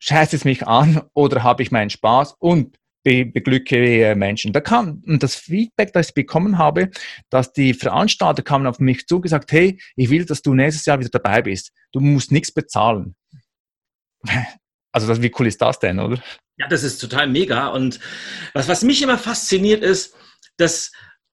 scheißt es mich an oder habe ich meinen Spaß und be beglücke Menschen. Da kam und das Feedback, das ich bekommen habe, dass die Veranstalter kamen auf mich zu gesagt, hey, ich will, dass du nächstes Jahr wieder dabei bist. Du musst nichts bezahlen. Also das, wie cool ist das denn, oder? Ja, das ist total mega. Und was, was mich immer fasziniert ist, dass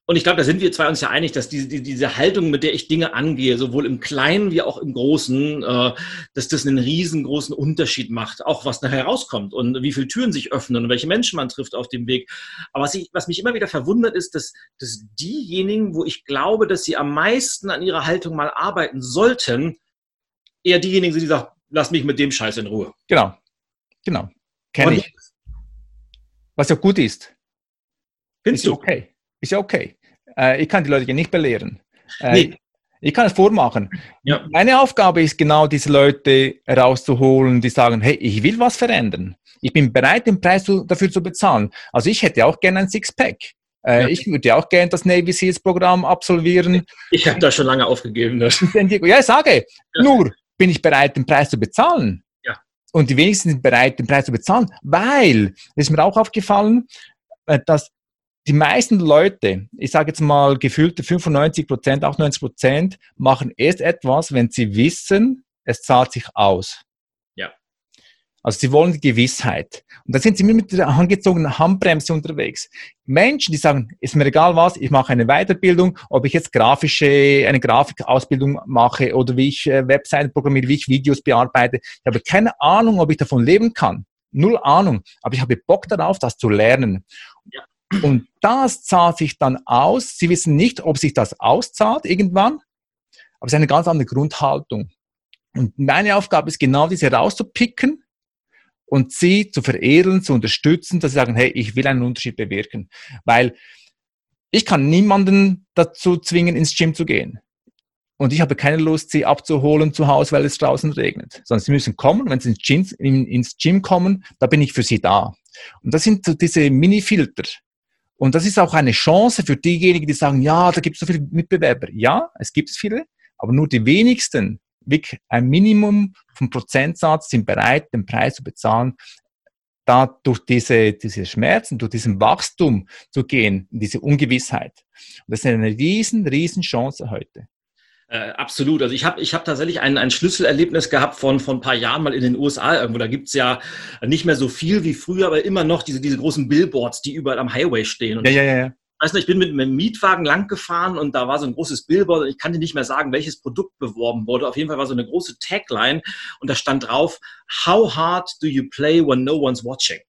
und ich glaube, da sind wir zwei uns ja einig, dass diese, diese Haltung, mit der ich Dinge angehe, sowohl im Kleinen wie auch im Großen, äh, dass das einen riesengroßen Unterschied macht, auch was nachher rauskommt und wie viele Türen sich öffnen und welche Menschen man trifft auf dem Weg. Aber was, ich, was mich immer wieder verwundert, ist, dass, dass diejenigen, wo ich glaube, dass sie am meisten an ihrer Haltung mal arbeiten sollten, eher diejenigen sind, die sagen, lass mich mit dem Scheiß in Ruhe. Genau, genau. Kenne ich. Was ja gut ist. Findest ist du? Okay. Ist ja okay. Äh, ich kann die Leute nicht belehren. Äh, nee. Ich kann es vormachen. Ja. Meine Aufgabe ist genau, diese Leute rauszuholen, die sagen, hey, ich will was verändern. Ich bin bereit, den Preis zu, dafür zu bezahlen. Also ich hätte auch gerne ein Sixpack. Äh, ja. Ich würde auch gerne das Navy Seals Programm absolvieren. Ich habe da schon lange aufgegeben. Das. Ja, ich sage, ja. nur bin ich bereit, den Preis zu bezahlen. Ja. Und die wenigsten sind bereit, den Preis zu bezahlen, weil, ist mir auch aufgefallen, äh, dass die meisten Leute, ich sage jetzt mal gefühlte 95 Prozent, 98 Prozent, machen erst etwas, wenn sie wissen, es zahlt sich aus. Ja. Also sie wollen die Gewissheit. Und da sind sie mit der angezogenen Handbremse unterwegs. Menschen, die sagen, ist mir egal was, ich mache eine Weiterbildung, ob ich jetzt grafische, eine Grafikausbildung mache oder wie ich äh, Webseiten programmiere, wie ich Videos bearbeite. Ich habe keine Ahnung, ob ich davon leben kann. Null Ahnung. Aber ich habe Bock darauf, das zu lernen. Ja. Und das zahlt sich dann aus. Sie wissen nicht, ob sich das auszahlt irgendwann, aber es ist eine ganz andere Grundhaltung. Und meine Aufgabe ist genau diese rauszupicken und sie zu veredeln, zu unterstützen, dass sie sagen, hey, ich will einen Unterschied bewirken. Weil ich kann niemanden dazu zwingen, ins Gym zu gehen. Und ich habe keine Lust, sie abzuholen zu Hause, weil es draußen regnet. Sondern sie müssen kommen. Wenn sie ins Gym, ins Gym kommen, da bin ich für sie da. Und das sind so diese Mini-Filter. Und das ist auch eine Chance für diejenigen, die sagen, ja, da gibt es so viele Mitbewerber. Ja, es gibt viele, aber nur die wenigsten, wirklich ein Minimum vom Prozentsatz sind bereit, den Preis zu bezahlen, da durch diese, diese Schmerzen, durch diesen Wachstum zu gehen, diese Ungewissheit. Und das ist eine riesen, riesen Chance heute. Äh, absolut. Also ich habe ich hab tatsächlich ein, ein Schlüsselerlebnis gehabt von, von ein paar Jahren mal in den USA irgendwo. Da gibt's ja nicht mehr so viel wie früher, aber immer noch diese, diese großen Billboards, die überall am Highway stehen. Und ja, ja, ja. Weißt du, ich bin mit einem Mietwagen lang gefahren und da war so ein großes Billboard und ich kann dir nicht mehr sagen, welches Produkt beworben wurde. Auf jeden Fall war so eine große Tagline und da stand drauf, How hard do you play when no one's watching?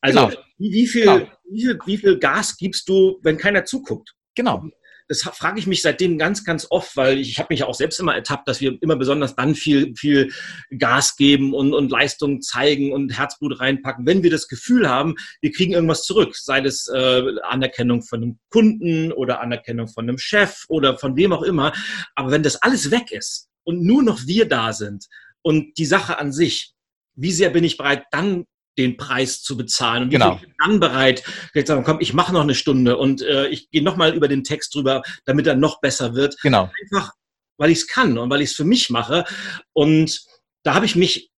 Also genau. wie, wie, viel, genau. wie, viel, wie viel Gas gibst du, wenn keiner zuguckt? Genau das frage ich mich seitdem ganz, ganz oft, weil ich, ich habe mich ja auch selbst immer ertappt, dass wir immer besonders dann viel, viel Gas geben und, und Leistung zeigen und Herzblut reinpacken, wenn wir das Gefühl haben, wir kriegen irgendwas zurück, sei das äh, Anerkennung von einem Kunden oder Anerkennung von einem Chef oder von wem auch immer. Aber wenn das alles weg ist und nur noch wir da sind und die Sache an sich, wie sehr bin ich bereit, dann den Preis zu bezahlen. Und genau. ich bin dann bereit, sagen, komm, ich mache noch eine Stunde und äh, ich gehe nochmal über den Text drüber, damit er noch besser wird. Genau. Einfach, weil ich es kann und weil ich es für mich mache. Und da habe ich mich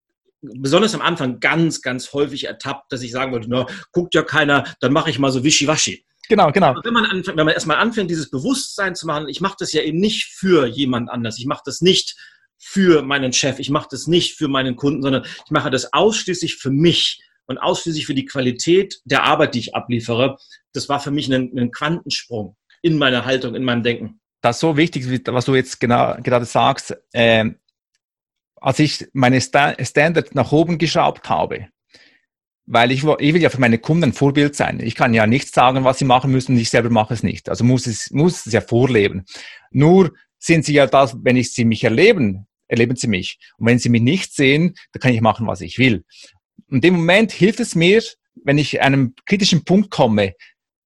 besonders am Anfang ganz, ganz häufig ertappt, dass ich sagen wollte, na, guckt ja keiner, dann mache ich mal so wischiwaschi. Genau, genau. Aber wenn man, anfängt, wenn man erstmal anfängt, dieses Bewusstsein zu machen, ich mache das ja eben nicht für jemand anders, ich mache das nicht für meinen Chef, ich mache das nicht für meinen Kunden, sondern ich mache das ausschließlich für mich und ausschließlich für die Qualität der Arbeit, die ich abliefere. Das war für mich ein, ein Quantensprung in meiner Haltung, in meinem Denken. Das ist so wichtig, was du jetzt genau, gerade sagst. Ähm, als ich meine Standard nach oben geschraubt habe, weil ich, ich will ja für meine Kunden ein Vorbild sein. Ich kann ja nicht sagen, was sie machen müssen, ich selber mache es nicht. Also muss es, muss es ja vorleben. Nur sind sie ja das, wenn ich sie mich erleben, erleben sie mich. Und wenn sie mich nicht sehen, dann kann ich machen, was ich will. In dem Moment hilft es mir, wenn ich einem kritischen Punkt komme,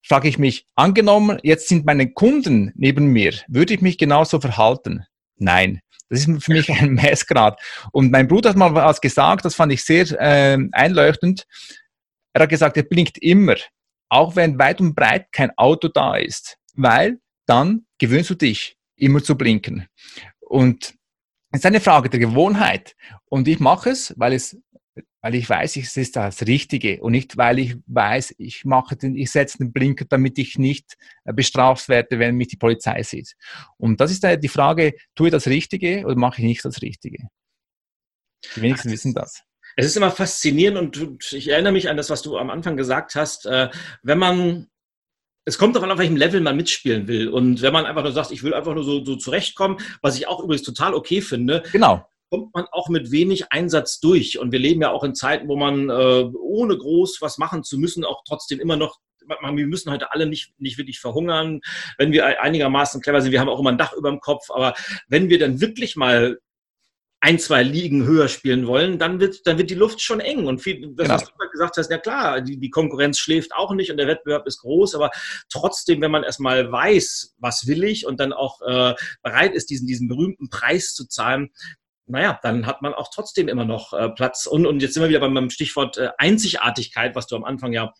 frage ich mich, angenommen, jetzt sind meine Kunden neben mir, würde ich mich genauso verhalten? Nein. Das ist für mich ein Messgrad. Und mein Bruder hat mal was gesagt, das fand ich sehr äh, einleuchtend. Er hat gesagt, er blinkt immer, auch wenn weit und breit kein Auto da ist, weil dann gewöhnst du dich, immer zu blinken. Und es ist eine Frage der Gewohnheit. Und ich mache es, weil es weil ich weiß, es ist das Richtige und nicht, weil ich weiß, ich mache den, ich setze den Blinker, damit ich nicht äh, bestraft werde, wenn mich die Polizei sieht. Und das ist die Frage, tue ich das Richtige oder mache ich nicht das Richtige? Die wenigsten wissen das. Es ist immer faszinierend und ich erinnere mich an das, was du am Anfang gesagt hast. Äh, wenn man es kommt doch an, auf welchem Level man mitspielen will. Und wenn man einfach nur sagt, ich will einfach nur so, so zurechtkommen, was ich auch übrigens total okay finde, genau kommt man auch mit wenig Einsatz durch. Und wir leben ja auch in Zeiten, wo man äh, ohne groß was machen zu müssen, auch trotzdem immer noch wir müssen heute alle nicht, nicht wirklich verhungern, wenn wir einigermaßen clever sind. Wir haben auch immer ein Dach über dem Kopf. Aber wenn wir dann wirklich mal ein, zwei Ligen höher spielen wollen, dann wird, dann wird die Luft schon eng. Und viel, das, genau. was du gesagt hast, ja klar, die, die Konkurrenz schläft auch nicht und der Wettbewerb ist groß, aber trotzdem, wenn man erstmal weiß, was will ich und dann auch äh, bereit ist, diesen, diesen berühmten Preis zu zahlen, naja, dann hat man auch trotzdem immer noch äh, Platz. Und, und jetzt sind wir wieder beim, beim Stichwort äh, Einzigartigkeit, was du am Anfang ja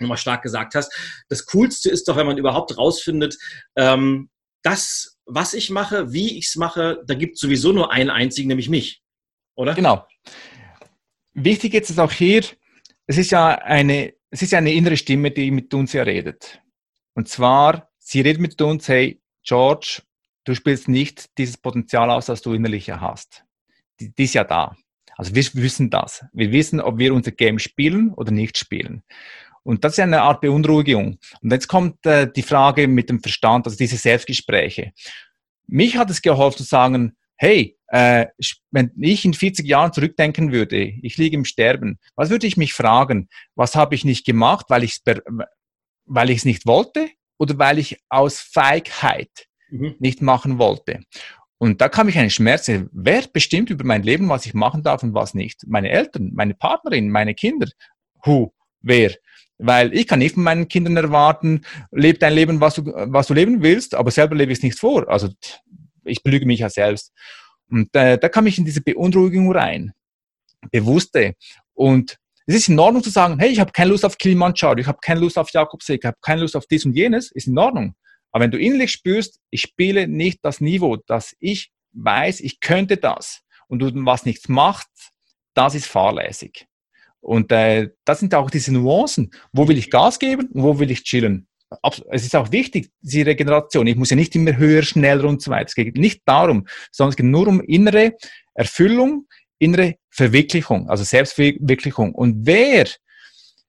nochmal stark gesagt hast. Das Coolste ist doch, wenn man überhaupt rausfindet, ähm, das, was ich mache, wie ich es mache, da gibt es sowieso nur einen einzigen, nämlich mich. Oder? Genau. Wichtig jetzt ist auch hier, es ist ja eine, es ist ja eine innere Stimme, die mit uns ja redet. Und zwar, sie redet mit uns, hey, George, du spielst nicht dieses Potenzial aus, das du innerlich hast. Die, die ist ja da. Also wir wissen das. Wir wissen, ob wir unser Game spielen oder nicht spielen. Und das ist eine Art Beunruhigung. Und jetzt kommt äh, die Frage mit dem Verstand, also diese Selbstgespräche. Mich hat es geholfen zu sagen, hey, äh, wenn ich in 40 Jahren zurückdenken würde, ich liege im Sterben, was würde ich mich fragen? Was habe ich nicht gemacht, weil ich es weil ich es nicht wollte oder weil ich aus Feigheit mhm. nicht machen wollte. Und da kam ich eine Schmerze. Wer bestimmt über mein Leben, was ich machen darf und was nicht? Meine Eltern, meine Partnerin, meine Kinder. Who? Wer? Weil ich kann nicht von meinen Kindern erwarten, lebe dein Leben, was du, was du leben willst, aber selber lebe ich es nicht vor. Also ich belüge mich ja selbst. Und äh, da kam ich in diese Beunruhigung rein. Bewusste. Und es ist in Ordnung zu sagen, hey, ich habe keine Lust auf Kilimanjaro, ich habe keine Lust auf Jakobsee, ich habe keine Lust auf dies und jenes, ist in Ordnung. Aber wenn du innerlich spürst, ich spiele nicht das Niveau, dass ich weiß, ich könnte das und du was nichts machst, das ist fahrlässig. Und äh, das sind auch diese Nuancen. Wo will ich Gas geben und wo will ich chillen? Es ist auch wichtig, diese Regeneration. Ich muss ja nicht immer höher, schneller und so weiter. Es geht nicht darum, sondern es geht nur um innere Erfüllung, innere Verwirklichung, also Selbstverwirklichung. Und wer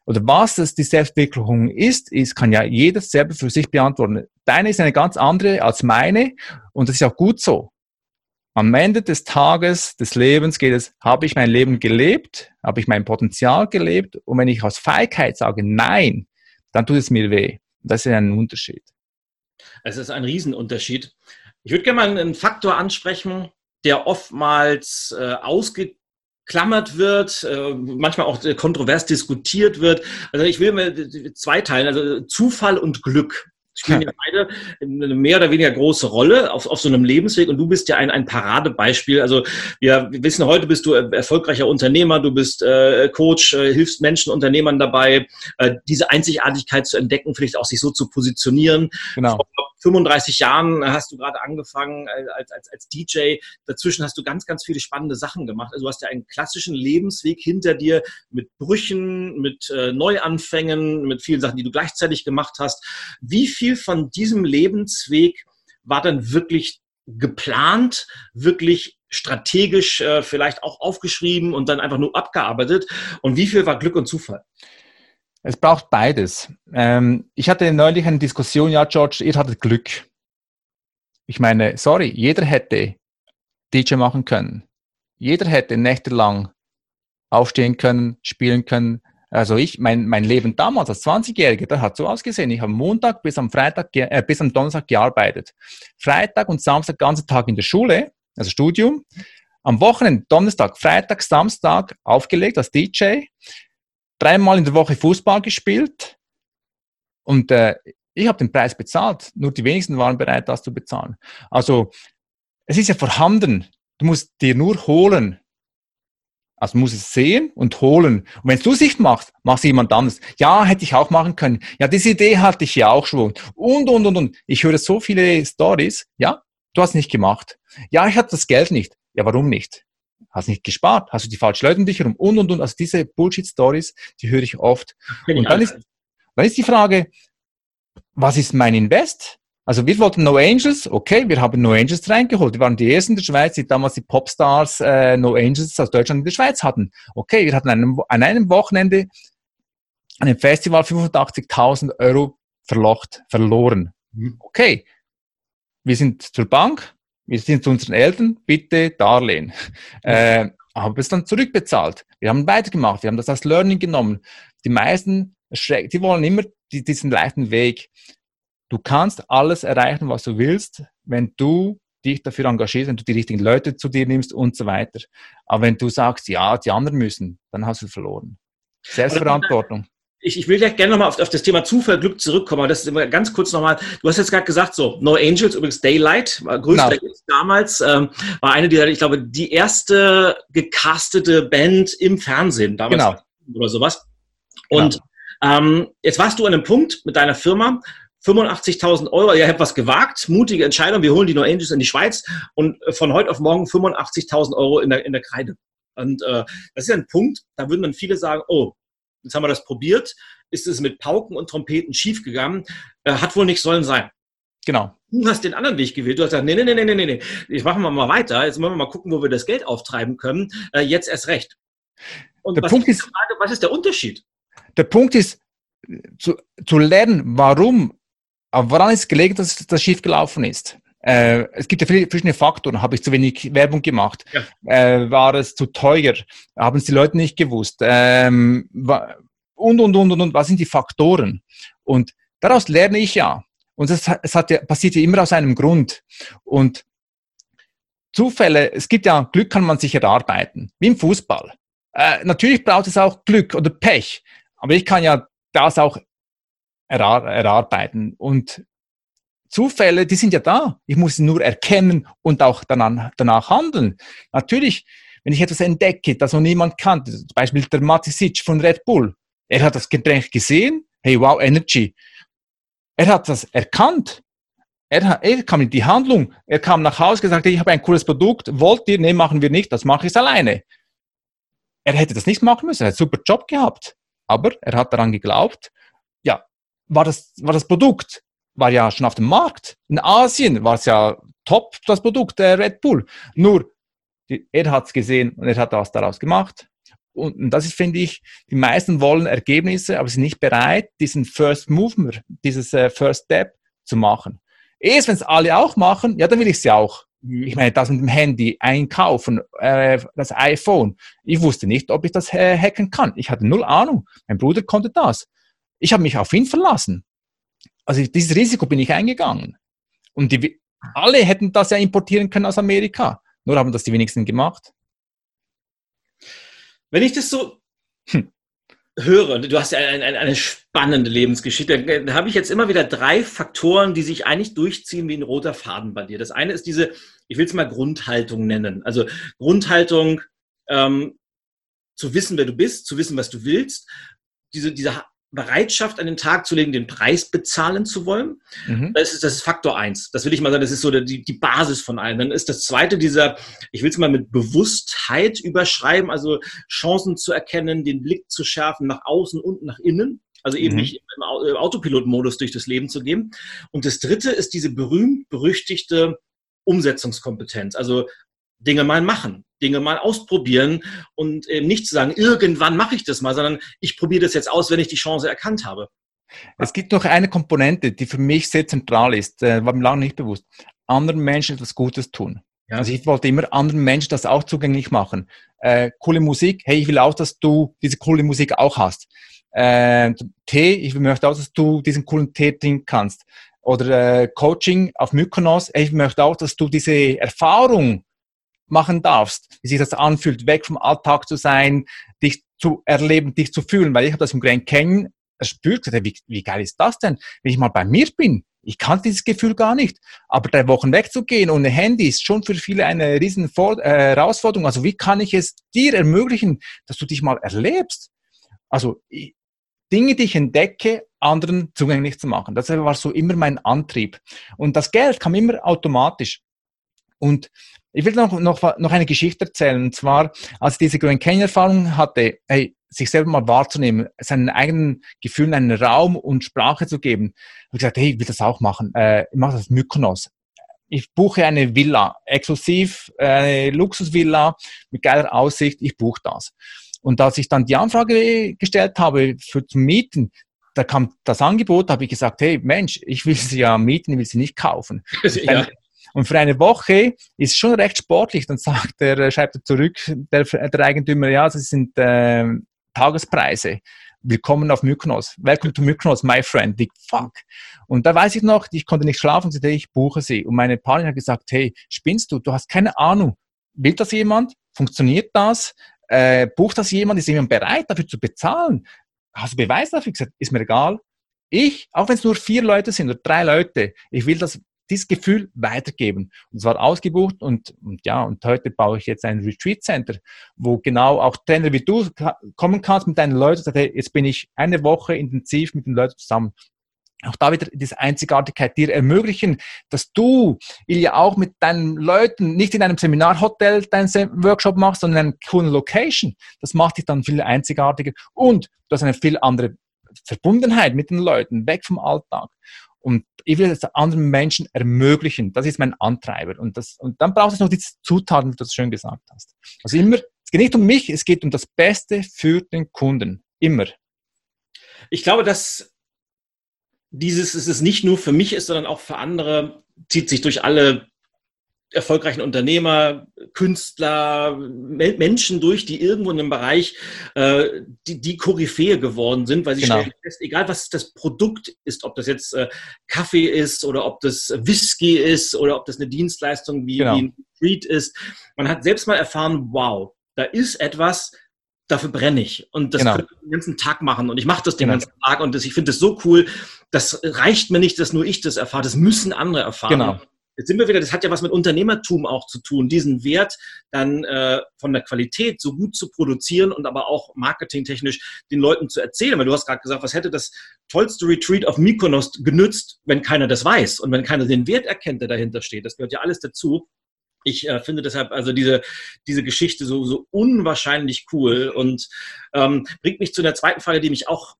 oder was das die Selbstwirklichung ist, ist, kann ja jeder selber für sich beantworten. Deine ist eine ganz andere als meine und das ist auch gut so. Am Ende des Tages, des Lebens geht es, habe ich mein Leben gelebt? Habe ich mein Potenzial gelebt? Und wenn ich aus Feigheit sage Nein, dann tut es mir weh. Das ist ein Unterschied. Es ist ein Riesenunterschied. Ich würde gerne mal einen Faktor ansprechen, der oftmals äh, ausge klammert wird, äh, manchmal auch äh, kontrovers diskutiert wird. Also ich will mir zwei teilen, also Zufall und Glück spielen ja beide eine mehr oder weniger große Rolle auf, auf so einem Lebensweg und du bist ja ein, ein Paradebeispiel. Also wir, wir wissen, heute bist du erfolgreicher Unternehmer, du bist äh, Coach, äh, hilfst Menschen, Unternehmern dabei, äh, diese Einzigartigkeit zu entdecken, vielleicht auch sich so zu positionieren. Genau. Vor 35 Jahren hast du gerade angefangen äh, als, als, als DJ. Dazwischen hast du ganz, ganz viele spannende Sachen gemacht. Also du hast ja einen klassischen Lebensweg hinter dir mit Brüchen, mit äh, Neuanfängen, mit vielen Sachen, die du gleichzeitig gemacht hast. Wie viel von diesem Lebensweg war dann wirklich geplant, wirklich strategisch äh, vielleicht auch aufgeschrieben und dann einfach nur abgearbeitet? Und wie viel war Glück und Zufall? Es braucht beides. Ähm, ich hatte neulich eine Diskussion, ja, George, ihr hattet Glück. Ich meine, sorry, jeder hätte DJ machen können. Jeder hätte nächtelang aufstehen können, spielen können. Also ich, mein, mein Leben damals als 20-Jähriger, das hat so ausgesehen. Ich habe Montag bis am Freitag, äh, bis am Donnerstag gearbeitet. Freitag und Samstag ganzen Tag in der Schule, also Studium. Am Wochenende, Donnerstag, Freitag, Samstag aufgelegt als DJ dreimal in der Woche Fußball gespielt und äh, ich habe den Preis bezahlt. Nur die wenigsten waren bereit, das zu bezahlen. Also es ist ja vorhanden. Du musst dir nur holen. Also du musst es sehen und holen. Und wenn du es nicht machst, machst jemand anderes. Ja, hätte ich auch machen können. Ja, diese Idee hatte ich ja auch schon. Und, und, und, und. Ich höre so viele Stories. Ja, du hast nicht gemacht. Ja, ich hatte das Geld nicht. Ja, warum nicht? Hast nicht gespart, hast du die falschen Leute um dich herum und und und. Also diese Bullshit-Stories, die höre ich oft. Und dann ist, dann ist die Frage, was ist mein Invest? Also wir wollten No Angels, okay, wir haben No Angels reingeholt. Wir waren die ersten in der Schweiz, die damals die Popstars äh, No Angels aus Deutschland in der Schweiz hatten. Okay, wir hatten an einem, an einem Wochenende an einem Festival 85.000 Euro verlocht, verloren. Mhm. Okay, wir sind zur Bank, wir sind zu unseren Eltern, bitte Darlehen. Äh, haben es dann zurückbezahlt. Wir haben weitergemacht, wir haben das als Learning genommen. Die meisten, die wollen immer diesen leichten Weg. Du kannst alles erreichen, was du willst, wenn du dich dafür engagierst, wenn du die richtigen Leute zu dir nimmst und so weiter. Aber wenn du sagst, ja, die anderen müssen, dann hast du verloren. Selbstverantwortung ich, ich will ja gerne nochmal auf, auf das Thema Zufall, Glück zurückkommen, aber das ist immer ganz kurz nochmal. Du hast jetzt gerade gesagt, so, No Angels, übrigens Daylight, war größter genau. damals, ähm, war eine der, ich glaube, die erste gecastete Band im Fernsehen damals genau. oder sowas. Und genau. ähm, jetzt warst du an einem Punkt mit deiner Firma, 85.000 Euro, ihr habt was gewagt, mutige Entscheidung, wir holen die No Angels in die Schweiz und von heute auf morgen 85.000 Euro in der, in der Kreide. Und äh, das ist ja ein Punkt, da würden dann viele sagen, oh, Jetzt haben wir das probiert, ist es mit Pauken und Trompeten schiefgegangen, äh, hat wohl nicht sollen sein. Genau. Du hast den anderen Weg gewählt. Du hast gesagt, nee, nee, nee, nee, nee, nee, jetzt machen wir mal weiter. Jetzt müssen wir mal gucken, wo wir das Geld auftreiben können. Äh, jetzt erst recht. Und der was Punkt ist, Frage, was ist der Unterschied? Der Punkt ist, zu, zu lernen, warum, woran ist gelegen, dass das schief gelaufen ist. Äh, es gibt ja viele verschiedene Faktoren. Habe ich zu wenig Werbung gemacht? Ja. Äh, war es zu teuer? Haben es die Leute nicht gewusst? Ähm, und, und, und, und, und. Was sind die Faktoren? Und daraus lerne ich ja. Und es, es hat ja, passiert ja immer aus einem Grund. Und Zufälle, es gibt ja, Glück kann man sich erarbeiten. Wie im Fußball. Äh, natürlich braucht es auch Glück oder Pech. Aber ich kann ja das auch erar erarbeiten. Und Zufälle, die sind ja da. Ich muss sie nur erkennen und auch danach, danach handeln. Natürlich, wenn ich etwas entdecke, das noch niemand kannte, zum Beispiel der Matisic von Red Bull, er hat das Getränk gesehen, hey, wow, Energy. Er hat das erkannt. Er, er kam in die Handlung. Er kam nach Hause gesagt, ich habe ein cooles Produkt, wollt ihr? Nee, machen wir nicht, das mache ich alleine. Er hätte das nicht machen müssen, er hat einen super Job gehabt. Aber er hat daran geglaubt, ja, war das, war das Produkt war ja schon auf dem Markt. In Asien war es ja top, das Produkt der Red Bull. Nur, die, er hat es gesehen und er hat was daraus gemacht. Und, und das ist, finde ich, die meisten wollen Ergebnisse, aber sind nicht bereit, diesen First Movement, dieses äh, First Step zu machen. Erst wenn es alle auch machen, ja, dann will ich es ja auch. Mhm. Ich meine, das mit dem Handy einkaufen, äh, das iPhone. Ich wusste nicht, ob ich das äh, hacken kann. Ich hatte null Ahnung. Mein Bruder konnte das. Ich habe mich auf ihn verlassen. Also dieses Risiko bin ich eingegangen. Und die, alle hätten das ja importieren können aus Amerika. Nur haben das die wenigsten gemacht. Wenn ich das so hm. höre, du hast ja eine, eine, eine spannende Lebensgeschichte, da habe ich jetzt immer wieder drei Faktoren, die sich eigentlich durchziehen wie ein roter Faden bei dir. Das eine ist diese, ich will es mal Grundhaltung nennen. Also Grundhaltung, ähm, zu wissen, wer du bist, zu wissen, was du willst, diese, diese Bereitschaft an den Tag zu legen, den Preis bezahlen zu wollen. Mhm. Das, ist, das ist Faktor eins. Das will ich mal sagen, das ist so die, die Basis von allen. Dann ist das zweite dieser, ich will es mal mit Bewusstheit überschreiben, also Chancen zu erkennen, den Blick zu schärfen nach außen und nach innen. Also eben mhm. nicht im Autopilot-Modus durch das Leben zu gehen. Und das dritte ist diese berühmt-berüchtigte Umsetzungskompetenz. Also Dinge mal machen, Dinge mal ausprobieren und eben nicht zu sagen, irgendwann mache ich das mal, sondern ich probiere das jetzt aus, wenn ich die Chance erkannt habe. Es gibt noch eine Komponente, die für mich sehr zentral ist, äh, war mir lange nicht bewusst. Anderen Menschen etwas Gutes tun. Ja. Also ich wollte immer anderen Menschen das auch zugänglich machen. Äh, coole Musik, hey, ich will auch, dass du diese coole Musik auch hast. Äh, Tee, ich möchte auch, dass du diesen coolen Tee trinken kannst. Oder äh, Coaching auf Mykonos, hey, ich möchte auch, dass du diese Erfahrung machen darfst, wie sich das anfühlt, weg vom Alltag zu sein, dich zu erleben, dich zu fühlen, weil ich habe das im Grand Canyon erspürt, wie, wie geil ist das denn, wenn ich mal bei mir bin? Ich kannte dieses Gefühl gar nicht. Aber drei Wochen wegzugehen ohne Handy ist schon für viele eine riesen Vor äh, Herausforderung. Also wie kann ich es dir ermöglichen, dass du dich mal erlebst? Also Dinge, die ich entdecke, anderen zugänglich zu machen. Das war so immer mein Antrieb. Und das Geld kam immer automatisch. Und ich will noch, noch, noch eine Geschichte erzählen. Und zwar, als ich diese Grand Canyon-Erfahrung hatte, hey, sich selber mal wahrzunehmen, seinen eigenen Gefühlen einen Raum und Sprache zu geben, habe ich gesagt, hey, ich will das auch machen. Äh, ich mache das Mykonos. Ich buche eine Villa, exklusiv, eine Luxusvilla mit geiler Aussicht, ich buche das. Und als ich dann die Anfrage gestellt habe für zum Mieten, da kam das Angebot, habe ich gesagt, hey Mensch, ich will sie ja mieten, ich will sie nicht kaufen. ja. Und für eine Woche ist schon recht sportlich. Dann sagt er, schreibt er zurück, der, der Eigentümer, ja, das sind äh, Tagespreise. Willkommen auf Mykonos. Welcome to Mykonos, my friend. Big fuck. Und da weiß ich noch, ich konnte nicht schlafen sagte, ich buche sie. Und meine Partnerin hat gesagt, hey, spinnst du? Du hast keine Ahnung. Will das jemand? Funktioniert das? Äh, bucht das jemand? Ist jemand bereit, dafür zu bezahlen? Hast du Beweis dafür? Ich gesagt, ist mir egal. Ich, auch wenn es nur vier Leute sind oder drei Leute, ich will das dieses Gefühl weitergeben. Und es war ausgebucht und, und ja, und heute baue ich jetzt ein Retreat Center, wo genau auch Trainer wie du kommen kannst mit deinen Leuten, sagst, hey, jetzt bin ich eine Woche intensiv mit den Leuten zusammen. Auch da wieder diese Einzigartigkeit dir ermöglichen, dass du, Ilja, auch mit deinen Leuten nicht in einem Seminarhotel deinen Workshop machst, sondern in einer coolen Location. Das macht dich dann viel einzigartiger und du hast eine viel andere Verbundenheit mit den Leuten, weg vom Alltag. Und ich will es anderen Menschen ermöglichen. Das ist mein Antreiber. Und, das, und dann braucht es noch die Zutaten, wie du das schön gesagt hast. Also immer, es geht nicht um mich, es geht um das Beste für den Kunden. Immer. Ich glaube, dass dieses, es ist nicht nur für mich ist, sondern auch für andere, zieht sich durch alle erfolgreichen Unternehmer, Künstler, Menschen durch, die irgendwo in einem Bereich äh, die, die Koryphäe geworden sind, weil sie genau. stellen fest, egal was das Produkt ist, ob das jetzt äh, Kaffee ist oder ob das Whisky ist oder ob das eine Dienstleistung wie, genau. wie ein Street ist, man hat selbst mal erfahren, wow, da ist etwas, dafür brenne ich und das genau. könnte ich den ganzen Tag machen und ich mache das den genau. ganzen Tag und das, ich finde das so cool, das reicht mir nicht, dass nur ich das erfahre, das müssen andere erfahren. Genau. Jetzt sind wir wieder, das hat ja was mit Unternehmertum auch zu tun, diesen Wert dann äh, von der Qualität so gut zu produzieren und aber auch marketingtechnisch den Leuten zu erzählen. Weil du hast gerade gesagt, was hätte das tollste Retreat auf Mykonos genützt, wenn keiner das weiß und wenn keiner den Wert erkennt, der dahinter steht. Das gehört ja alles dazu. Ich äh, finde deshalb also diese, diese Geschichte so, so unwahrscheinlich cool und ähm, bringt mich zu der zweiten Frage, die mich auch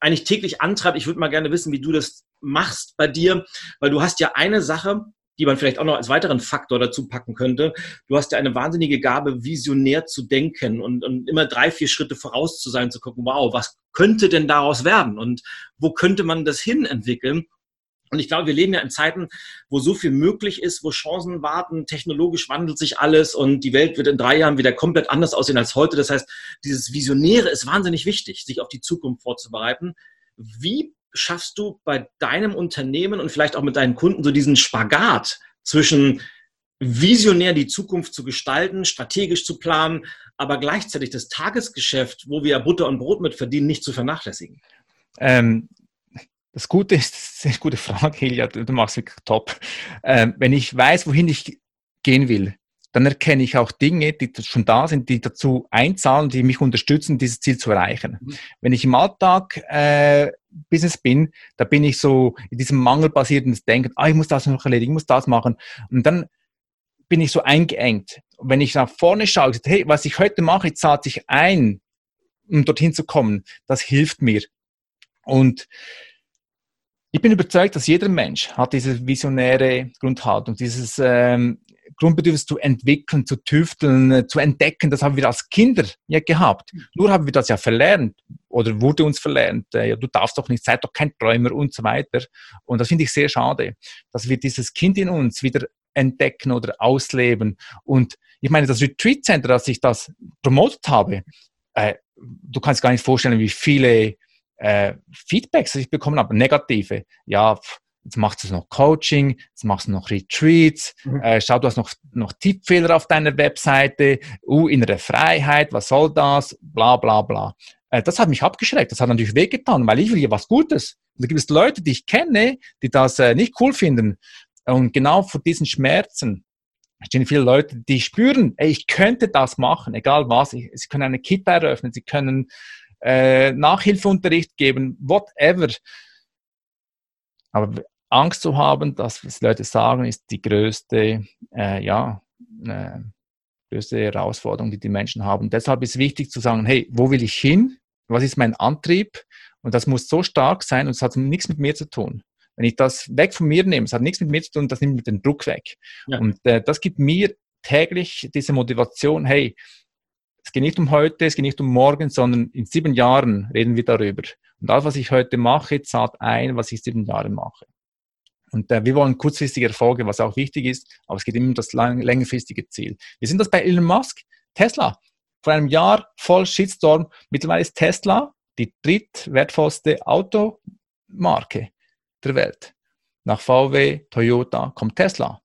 eigentlich täglich antreibt. Ich würde mal gerne wissen, wie du das machst bei dir, weil du hast ja eine Sache, die man vielleicht auch noch als weiteren Faktor dazu packen könnte. Du hast ja eine wahnsinnige Gabe, visionär zu denken und, und immer drei, vier Schritte voraus zu sein, zu gucken, wow, was könnte denn daraus werden und wo könnte man das hin entwickeln? Und ich glaube, wir leben ja in Zeiten, wo so viel möglich ist, wo Chancen warten, technologisch wandelt sich alles und die Welt wird in drei Jahren wieder komplett anders aussehen als heute. Das heißt, dieses Visionäre ist wahnsinnig wichtig, sich auf die Zukunft vorzubereiten. Wie schaffst du bei deinem Unternehmen und vielleicht auch mit deinen Kunden so diesen Spagat zwischen visionär die Zukunft zu gestalten, strategisch zu planen, aber gleichzeitig das Tagesgeschäft, wo wir Butter und Brot mit verdienen, nicht zu vernachlässigen? Ähm, das Gute ist, das ist eine gute Frage, Hilja, du machst wirklich top. Ähm, wenn ich weiß, wohin ich gehen will, dann erkenne ich auch Dinge, die schon da sind, die dazu einzahlen, die mich unterstützen, dieses Ziel zu erreichen. Mhm. Wenn ich im Alltag äh, Business bin, da bin ich so in diesem mangelbasierten Denken, ah, ich muss das noch erledigen, ich muss das machen. Und dann bin ich so eingeengt. Und wenn ich nach vorne schaue, hey, was ich heute mache, zahlt sich ein, um dorthin zu kommen, das hilft mir. Und ich bin überzeugt, dass jeder Mensch hat diese visionäre Grundhaltung, dieses ähm, Grundbedürfnis zu entwickeln, zu tüfteln, äh, zu entdecken. Das haben wir als Kinder ja gehabt. Nur haben wir das ja verlernt oder wurde uns verlernt. Äh, ja, du darfst doch nicht, sei doch kein Träumer und so weiter. Und das finde ich sehr schade, dass wir dieses Kind in uns wieder entdecken oder ausleben. Und ich meine, das Retreat Center, dass ich das promotet habe, äh, du kannst gar nicht vorstellen, wie viele äh, Feedbacks ich bekommen habe, negative. Ja, jetzt machst du noch Coaching, jetzt machst du noch Retreats, mhm. äh, schau, du hast noch, noch Tippfehler auf deiner Webseite, uh, innere Freiheit, was soll das, bla bla bla. Äh, das hat mich abgeschreckt, das hat natürlich wehgetan, weil ich will ja was Gutes. Und da gibt es Leute, die ich kenne, die das äh, nicht cool finden. Und genau vor diesen Schmerzen stehen viele Leute, die spüren, ey, ich könnte das machen, egal was. Sie können eine Kita eröffnen, sie können äh, Nachhilfeunterricht geben, whatever. Aber Angst zu haben, dass was Leute sagen, ist die größte, äh, ja, äh, größte Herausforderung, die die Menschen haben. Und deshalb ist wichtig zu sagen, hey, wo will ich hin? Was ist mein Antrieb? Und das muss so stark sein und es hat nichts mit mir zu tun. Wenn ich das weg von mir nehme, es hat nichts mit mir zu tun, das nimmt mir den Druck weg. Ja. Und äh, das gibt mir täglich diese Motivation, hey, es geht nicht um heute, es geht nicht um morgen, sondern in sieben Jahren reden wir darüber. Und alles, was ich heute mache, zahlt ein, was ich in sieben Jahren mache. Und äh, wir wollen kurzfristige Erfolge, was auch wichtig ist, aber es geht immer um das lang, längerfristige Ziel. Wir sind das bei Elon Musk, Tesla. Vor einem Jahr voll Shitstorm. Mittlerweile ist Tesla die drittwertvollste Automarke der Welt. Nach VW, Toyota kommt Tesla,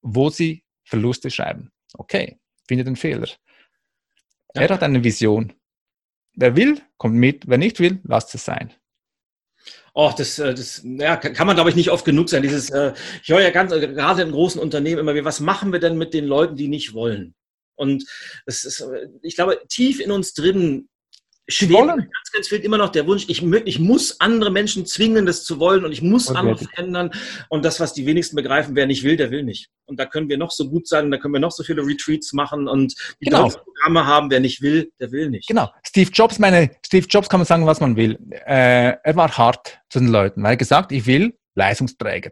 wo sie Verluste schreiben. Okay, finde den Fehler. Ja. Er hat eine Vision. Wer will, kommt mit. Wer nicht will, lasst es sein. Oh, das, äh, das ja, kann man, glaube ich, nicht oft genug sein. Dieses, äh, ich höre ja ganz, äh, gerade in großen Unternehmen immer wieder, was machen wir denn mit den Leuten, die nicht wollen? Und es ist, ich glaube, tief in uns drin schwebt ganz, ganz viel immer noch der Wunsch, ich, ich muss andere Menschen zwingen, das zu wollen und ich muss und andere verändern. Und das, was die wenigsten begreifen, wer nicht will, der will nicht. Und da können wir noch so gut sein, da können wir noch so viele Retreats machen und die genau. Programme haben, wer nicht will, der will nicht. Genau. Steve Jobs, meine, Steve Jobs kann man sagen, was man will. Äh, er war hart zu den Leuten, weil er gesagt, ich will Leistungsträger.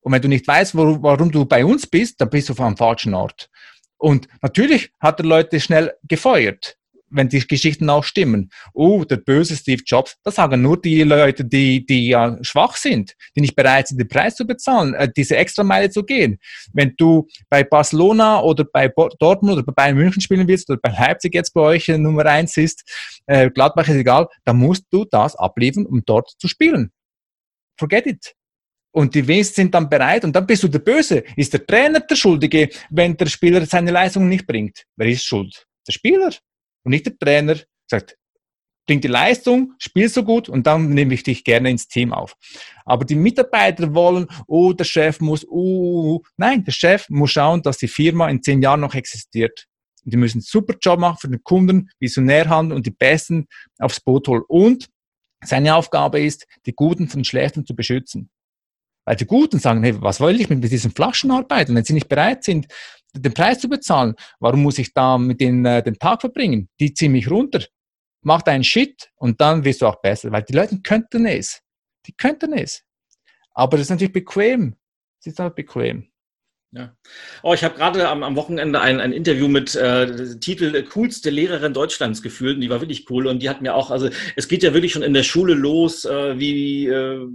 Und wenn du nicht weißt, warum, warum du bei uns bist, dann bist du am falschen Ort. Und natürlich hat er Leute schnell gefeuert wenn die Geschichten auch stimmen. Oh, der böse Steve Jobs, das sagen nur die Leute, die, die ja schwach sind, die nicht bereit sind, den Preis zu bezahlen, äh, diese Extrameile zu gehen. Wenn du bei Barcelona oder bei Dortmund oder bei Bayern München spielen willst oder bei Leipzig jetzt bei euch Nummer eins ist, äh, Gladbach ist egal, dann musst du das abliefern, um dort zu spielen. Forget it. Und die wenigsten sind dann bereit und dann bist du der Böse. Ist der Trainer der Schuldige, wenn der Spieler seine Leistung nicht bringt? Wer ist schuld? Der Spieler und nicht der Trainer sagt, bring die Leistung, spiel so gut und dann nehme ich dich gerne ins Team auf. Aber die Mitarbeiter wollen, oh, der Chef muss, oh, nein, der Chef muss schauen, dass die Firma in zehn Jahren noch existiert. Und die müssen einen super Job machen für den Kunden, visionär handeln und die Besten aufs Boot holen. Und seine Aufgabe ist, die Guten von den Schlechten zu beschützen. Weil die Guten sagen, hey, was will ich mit diesen Flaschen arbeiten? Wenn sie nicht bereit sind, den Preis zu bezahlen. Warum muss ich da mit denen äh, den Tag verbringen? Die ziehen mich runter. Mach deinen Shit und dann wirst du auch besser, weil die Leute könnten es. Die könnten es. Aber das ist natürlich bequem. Es ist halt bequem. Ja. Oh, ich habe gerade am, am, Wochenende ein, ein Interview mit äh, Titel Coolste Lehrerin Deutschlands gefühlt und die war wirklich cool und die hat mir auch, also es geht ja wirklich schon in der Schule los, äh, wie äh,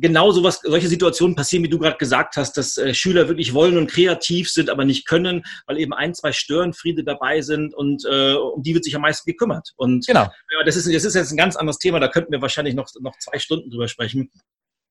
genau sowas, solche Situationen passieren, wie du gerade gesagt hast, dass äh, Schüler wirklich wollen und kreativ sind, aber nicht können, weil eben ein, zwei Störenfriede dabei sind und äh, um die wird sich am meisten gekümmert. Und genau. ja, das, ist, das ist jetzt ein ganz anderes Thema, da könnten wir wahrscheinlich noch, noch zwei Stunden drüber sprechen.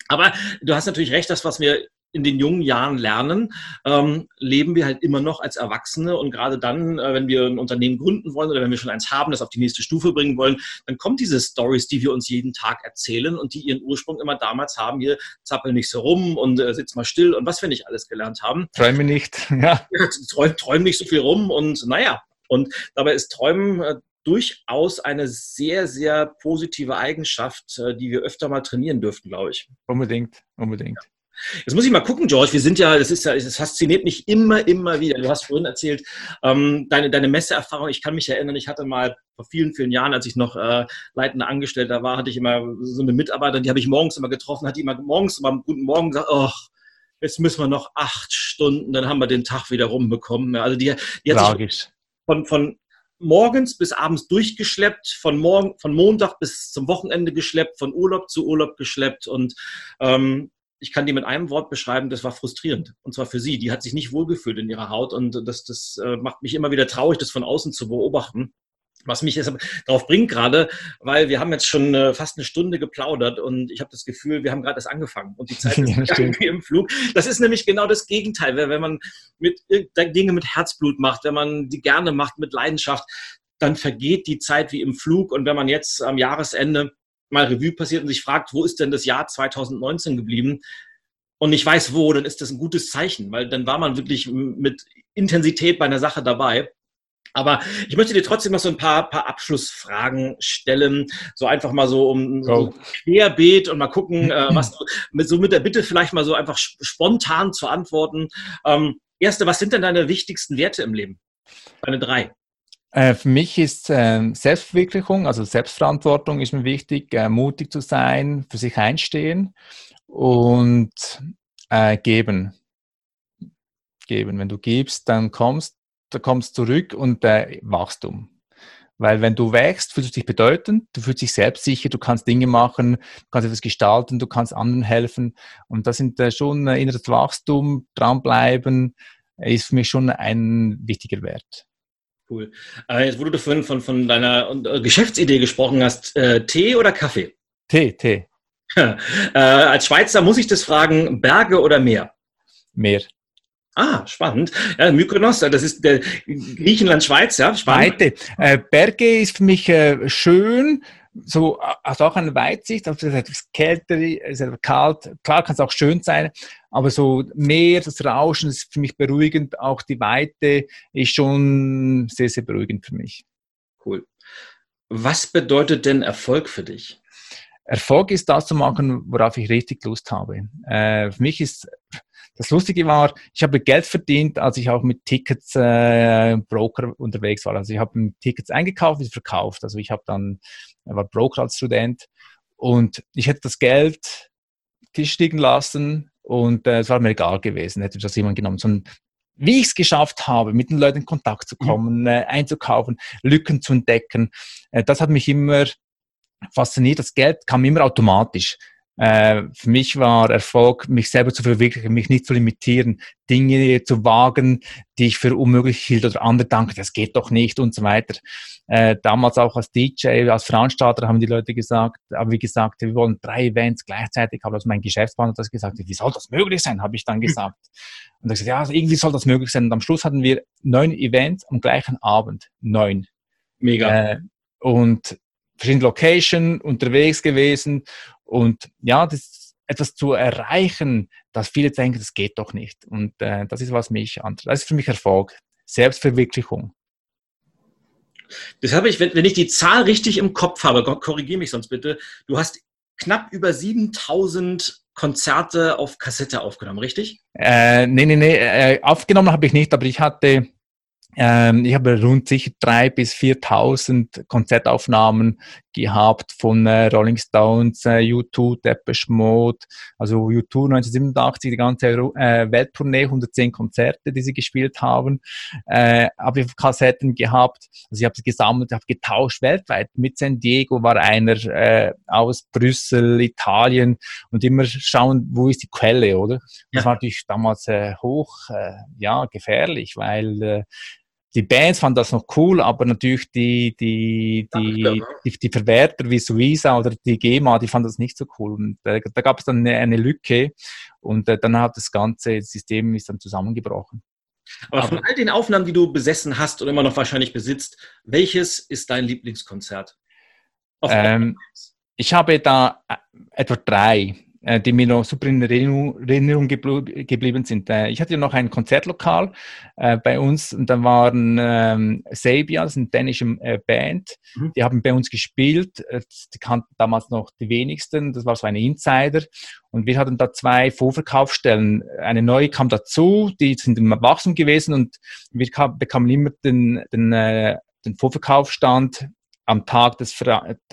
Aber du hast natürlich recht, das, was wir in den jungen Jahren lernen, ähm, leben wir halt immer noch als Erwachsene. Und gerade dann, äh, wenn wir ein Unternehmen gründen wollen oder wenn wir schon eins haben, das auf die nächste Stufe bringen wollen, dann kommen diese Stories, die wir uns jeden Tag erzählen und die ihren Ursprung immer damals haben. Hier zappel nicht so rum und äh, sitz mal still und was wir nicht alles gelernt haben. Träume nicht, ja. Träum, träum nicht so viel rum und naja. Und dabei ist Träumen äh, durchaus eine sehr, sehr positive Eigenschaft, äh, die wir öfter mal trainieren dürften, glaube ich. Unbedingt, unbedingt. Ja. Jetzt muss ich mal gucken, George. Wir sind ja, das ist ja, es fasziniert mich immer, immer wieder. Du hast vorhin erzählt, ähm, deine, deine Messeerfahrung. Ich kann mich erinnern, ich hatte mal vor vielen, vielen Jahren, als ich noch äh, leitender Angestellter war, hatte ich immer so eine Mitarbeiterin, die habe ich morgens immer getroffen, hat die immer morgens immer guten Morgen gesagt, oh, jetzt müssen wir noch acht Stunden, dann haben wir den Tag wieder rumbekommen. Also die, die hat Tragisch. sich von, von morgens bis abends durchgeschleppt, von, morgen, von Montag bis zum Wochenende geschleppt, von Urlaub zu Urlaub geschleppt und ähm, ich kann die mit einem Wort beschreiben, das war frustrierend. Und zwar für sie. Die hat sich nicht wohlgefühlt in ihrer Haut und das, das äh, macht mich immer wieder traurig, das von außen zu beobachten. Was mich jetzt darauf bringt gerade, weil wir haben jetzt schon äh, fast eine Stunde geplaudert und ich habe das Gefühl, wir haben gerade erst angefangen und die Zeit ist ja, im Flug. Das ist nämlich genau das Gegenteil. Wenn man mit Dinge mit Herzblut macht, wenn man die gerne macht mit Leidenschaft, dann vergeht die Zeit wie im Flug. Und wenn man jetzt am Jahresende mal Revue passiert und sich fragt, wo ist denn das Jahr 2019 geblieben und nicht weiß wo, dann ist das ein gutes Zeichen, weil dann war man wirklich mit Intensität bei einer Sache dabei. Aber ich möchte dir trotzdem noch so ein paar, paar Abschlussfragen stellen, so einfach mal so um so querbeet und mal gucken, äh, was du, mit, so mit der Bitte vielleicht mal so einfach spontan zu antworten. Ähm, erste, was sind denn deine wichtigsten Werte im Leben? Deine drei. Äh, für mich ist äh, Selbstverwirklichung, also Selbstverantwortung ist mir wichtig, äh, mutig zu sein, für sich einstehen und äh, geben. Geben. Wenn du gibst, dann kommst, du kommst zurück und Wachstum. Weil wenn du wächst, fühlst du dich bedeutend, du fühlst dich selbstsicher, du kannst Dinge machen, du kannst etwas gestalten, du kannst anderen helfen. Und das sind schon inneres Wachstum, dranbleiben, ist für mich schon ein wichtiger Wert. Cool. Äh, jetzt, wo du vorhin von, von deiner äh, Geschäftsidee gesprochen hast, äh, Tee oder Kaffee? Tee, Tee. äh, als Schweizer muss ich das fragen, Berge oder Meer? Meer. Ah, spannend. Ja, Mykonos, das ist der Griechenland, Schweiz, ja, spannend. Weite. Äh, Berge ist für mich äh, schön, so also auch eine Weitsicht, also es ist etwas kälter, es ist kalt, klar kann es auch schön sein, aber so Meer, das Rauschen ist für mich beruhigend, auch die Weite ist schon sehr, sehr beruhigend für mich. Cool. Was bedeutet denn Erfolg für dich? Erfolg ist das zu machen, worauf ich richtig Lust habe. Äh, für mich ist das Lustige war, ich habe Geld verdient, als ich auch mit Tickets äh, Broker unterwegs war. Also ich habe Tickets eingekauft und verkauft. Also ich habe dann war Broker als Student und ich hätte das Geld Tisch liegen lassen und äh, es war mir egal gewesen, hätte das jemand genommen. Sondern wie ich es geschafft habe, mit den Leuten in Kontakt zu mhm. kommen, mhm. äh, einzukaufen, Lücken zu entdecken, äh, das hat mich immer fasziniert. Das Geld kam immer automatisch. Äh, für mich war Erfolg, mich selber zu verwirklichen, mich nicht zu limitieren, Dinge zu wagen, die ich für unmöglich hielt oder andere danken, das geht doch nicht und so weiter. Äh, damals auch als DJ, als Veranstalter haben die Leute gesagt, haben wir gesagt, wir wollen drei Events gleichzeitig, aber also mein Geschäftspartner hat das gesagt, wie soll das möglich sein, habe ich dann gesagt. Und ich gesagt, ja, irgendwie soll das möglich sein. Und am Schluss hatten wir neun Events am gleichen Abend. Neun. Mega. Äh, und verschiedene Location unterwegs gewesen und ja, das etwas zu erreichen, dass viele denken, das geht doch nicht. Und äh, das ist, was mich antreibt. Das ist für mich Erfolg. Selbstverwirklichung. Das habe ich, wenn, wenn ich die Zahl richtig im Kopf habe, korrigiere mich sonst bitte, du hast knapp über 7000 Konzerte auf Kassette aufgenommen, richtig? Äh, nee, nee, nee, äh, aufgenommen habe ich nicht, aber ich hatte ähm, ich habe rund sicher drei bis 4.000 Konzertaufnahmen gehabt von äh, Rolling Stones, äh, U2, Depeche Mode, also U2 1987, die ganze äh, Welttournee, 110 Konzerte, die sie gespielt haben, äh, habe ich Kassetten gehabt, also ich habe sie gesammelt, habe getauscht weltweit. Mit San Diego war einer äh, aus Brüssel, Italien und immer schauen, wo ist die Quelle, oder? Das ja. war natürlich damals äh, hoch, äh, ja, gefährlich, weil äh, die Bands fanden das noch cool, aber natürlich die, die, die, die, die Verwerter wie Suiza oder die GEMA, die fanden das nicht so cool. Und äh, da gab es dann eine, eine, Lücke und äh, dann hat das ganze System ist dann zusammengebrochen. Aber, aber von all den Aufnahmen, die du besessen hast und immer noch wahrscheinlich besitzt, welches ist dein Lieblingskonzert? Ähm, ich habe da äh, etwa drei. Äh, die mir noch super in Erinnerung geblieben sind. Äh, ich hatte ja noch ein Konzertlokal äh, bei uns und da waren ähm, Sabia, das ist eine dänische Band, mhm. die haben bei uns gespielt. Die kannten damals noch die wenigsten, das war so eine Insider. Und wir hatten da zwei Vorverkaufsstellen. Eine neue kam dazu, die sind im Wachstum gewesen und wir kam, bekamen immer den, den, den Vorverkaufsstand am Tag des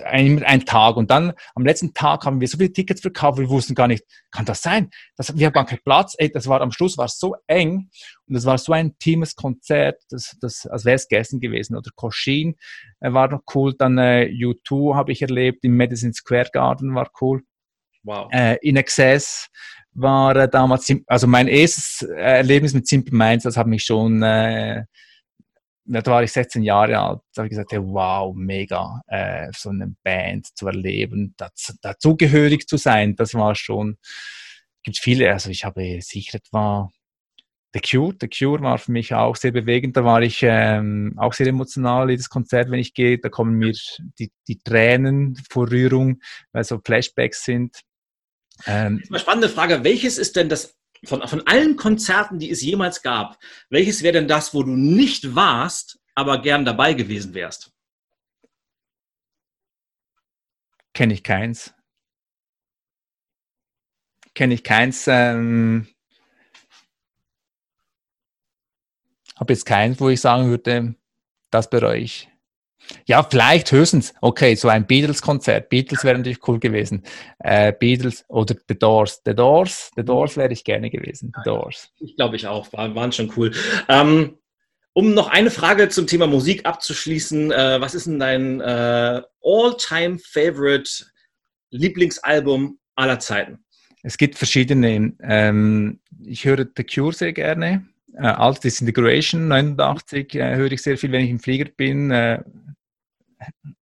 ein, ein Tag und dann am letzten Tag haben wir so viele Tickets verkauft, wir wussten gar nicht, kann das sein? Das, wir haben gar keinen Platz. Ey, das war am Schluss war so eng und es war so ein intimes Konzert, das, das als wäre es gestern gewesen. Oder Coshin äh, war noch cool. Dann äh, U2 habe ich erlebt im Madison Square Garden war cool. Wow. Äh, In Excess war äh, damals, also mein erstes Erlebnis mit Simple Minds, das hat mich schon äh, da war ich 16 Jahre alt, da habe ich gesagt, wow, mega, äh, so eine Band zu erleben, das, dazugehörig zu sein, das war schon, gibt viele, also ich habe sicher etwa The Cure, The Cure war für mich auch sehr bewegend, da war ich ähm, auch sehr emotional, jedes Konzert, wenn ich gehe, da kommen mir die, die Tränen vor Rührung, weil so Flashbacks sind. Ähm, spannende Frage, welches ist denn das von, von allen Konzerten, die es jemals gab, welches wäre denn das, wo du nicht warst, aber gern dabei gewesen wärst? Kenne ich keins. Kenne ich keins. Ähm, Habe jetzt keins, wo ich sagen würde, das bereue ich. Ja, vielleicht höchstens, okay, so ein Beatles-Konzert. Beatles wäre natürlich cool gewesen. Äh, Beatles oder The Doors. The Doors, The Doors wäre ich gerne gewesen. The Doors. Ich glaube ich auch, war, waren schon cool. Ähm, um noch eine Frage zum Thema Musik abzuschließen, äh, was ist denn dein äh, all-time favorite Lieblingsalbum aller Zeiten? Es gibt verschiedene. Ähm, ich höre The Cure sehr gerne. Äh, Alt Disintegration 89 äh, höre ich sehr viel, wenn ich im Flieger bin. Äh,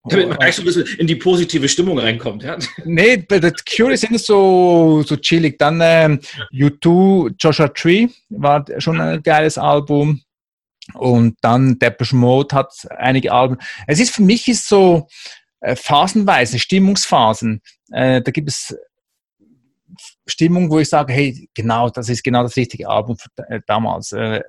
damit man gleich so ein bisschen in die positive Stimmung reinkommt, ja? Nee, bei The Cure sind so, so chillig. Dann ähm, U2, Joshua Tree war schon ein geiles Album. Und dann Depeche Mode hat einige Alben. Es ist für mich ist so äh, phasenweise, Stimmungsphasen. Äh, da gibt es Stimmung, wo ich sage, hey, genau, das ist genau das richtige Album für, äh, damals, äh,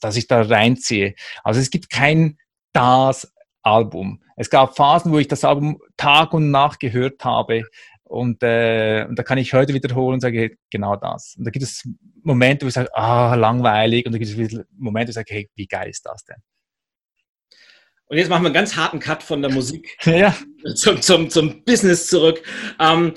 dass ich da reinziehe. Also es gibt kein das Album. Es gab Phasen, wo ich das Album Tag und Nacht gehört habe und, äh, und da kann ich heute wiederholen und sage, hey, genau das. Und da gibt es Momente, wo ich sage, ah, langweilig und da gibt es Momente, wo ich sage, hey, wie geil ist das denn? Und jetzt machen wir einen ganz harten Cut von der Musik ja. zum, zum, zum Business zurück. Ähm,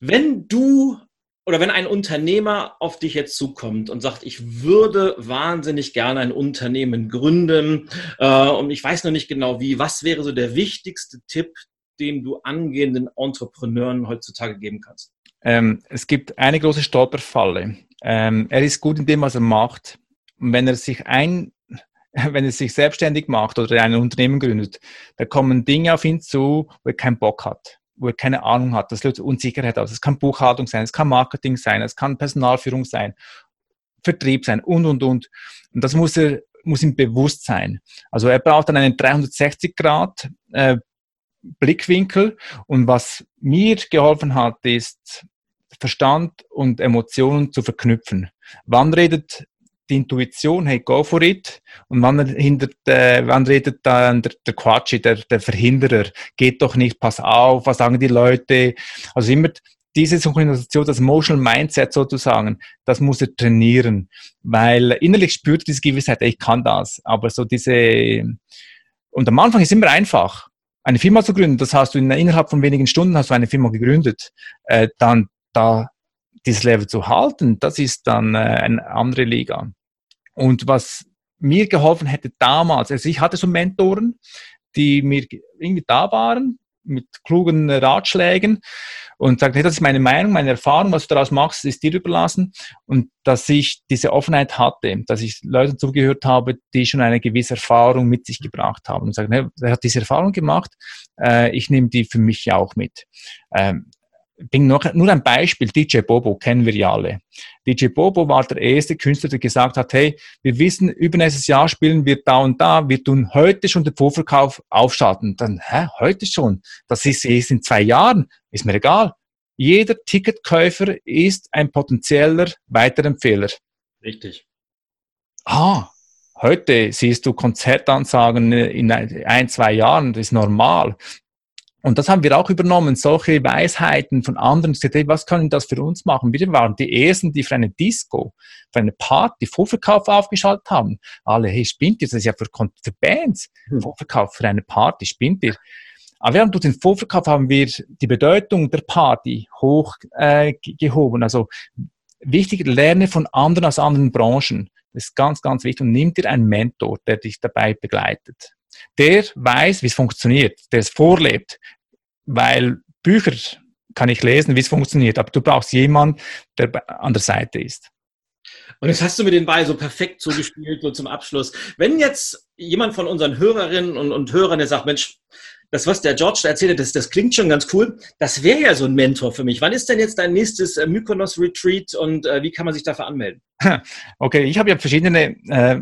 wenn du oder wenn ein Unternehmer auf dich jetzt zukommt und sagt, ich würde wahnsinnig gerne ein Unternehmen gründen äh, und ich weiß noch nicht genau wie, was wäre so der wichtigste Tipp, den du angehenden Entrepreneuren heutzutage geben kannst? Ähm, es gibt eine große Stolperfalle. Ähm, er ist gut in dem, was er macht. Und wenn er sich ein, wenn er sich selbstständig macht oder ein Unternehmen gründet, da kommen Dinge auf ihn zu, wo er keinen Bock hat wo er keine Ahnung hat. Das löst Unsicherheit aus. Es kann Buchhaltung sein, es kann Marketing sein, es kann Personalführung sein, Vertrieb sein und, und, und. Und das muss er, muss ihm bewusst sein. Also er braucht dann einen 360 Grad äh, Blickwinkel. Und was mir geholfen hat, ist Verstand und Emotionen zu verknüpfen. Wann redet die Intuition, hey, go for it. Und wann, hindert, äh, wann redet dann der, der Quatsch, der, der Verhinderer, geht doch nicht, pass auf, was sagen die Leute. Also immer diese Synchronisation, das Emotional Mindset sozusagen, das muss er trainieren, weil innerlich spürt er diese Gewissheit, ich kann das. Aber so diese, und am Anfang ist immer einfach, eine Firma zu gründen, das hast du in, innerhalb von wenigen Stunden hast du eine Firma gegründet, äh, dann da dieses Level zu halten, das ist dann äh, eine andere Liga. Und was mir geholfen hätte damals, also ich hatte so Mentoren, die mir irgendwie da waren, mit klugen Ratschlägen. und sagt, hey, das ist meine Meinung, meine Erfahrung, was du daraus machst, ist dir überlassen. Und dass ich diese Offenheit hatte, dass ich Leuten zugehört habe, die schon eine gewisse Erfahrung mit sich gebracht haben und sagen, hey, er hat diese Erfahrung gemacht, äh, ich nehme die für mich auch mit. Ähm, bin noch, nur ein Beispiel, DJ Bobo kennen wir ja alle. DJ Bobo war der erste Künstler, der gesagt hat, hey, wir wissen, übernächstes Jahr spielen wir da und da, wir tun heute schon den Vorverkauf aufschalten. Dann, hä, heute schon? Das ist erst in zwei Jahren, ist mir egal. Jeder Ticketkäufer ist ein potenzieller Weiterempfehler. Richtig. Ah, heute siehst du Konzertansagen in ein, zwei Jahren, das ist normal. Und das haben wir auch übernommen, solche Weisheiten von anderen. Gesagt, hey, was können das für uns machen? Wir waren die Ersten, die für eine Disco, für eine Party Vorverkauf aufgeschaltet haben. Alle, hey, spinnt ihr? Das ist ja für, für Bands. Hm. Vorverkauf für eine Party, spinnt ihr? Aber haben durch den Vorverkauf haben wir die Bedeutung der Party hochgehoben. Äh, also wichtig, lerne von anderen aus anderen Branchen. Das ist ganz, ganz wichtig. Und nimm dir einen Mentor, der dich dabei begleitet. Der weiß, wie es funktioniert, der es vorlebt, weil Bücher kann ich lesen, wie es funktioniert, aber du brauchst jemanden, der an der Seite ist. Und jetzt hast du mir den Ball so perfekt zugespielt, so zum Abschluss. Wenn jetzt jemand von unseren Hörerinnen und, und Hörern, der sagt, Mensch, das, was der George da erzählt hat, das, das klingt schon ganz cool. Das wäre ja so ein Mentor für mich. Wann ist denn jetzt dein nächstes äh, Mykonos-Retreat und äh, wie kann man sich dafür anmelden? Okay, ich habe ja verschiedene äh,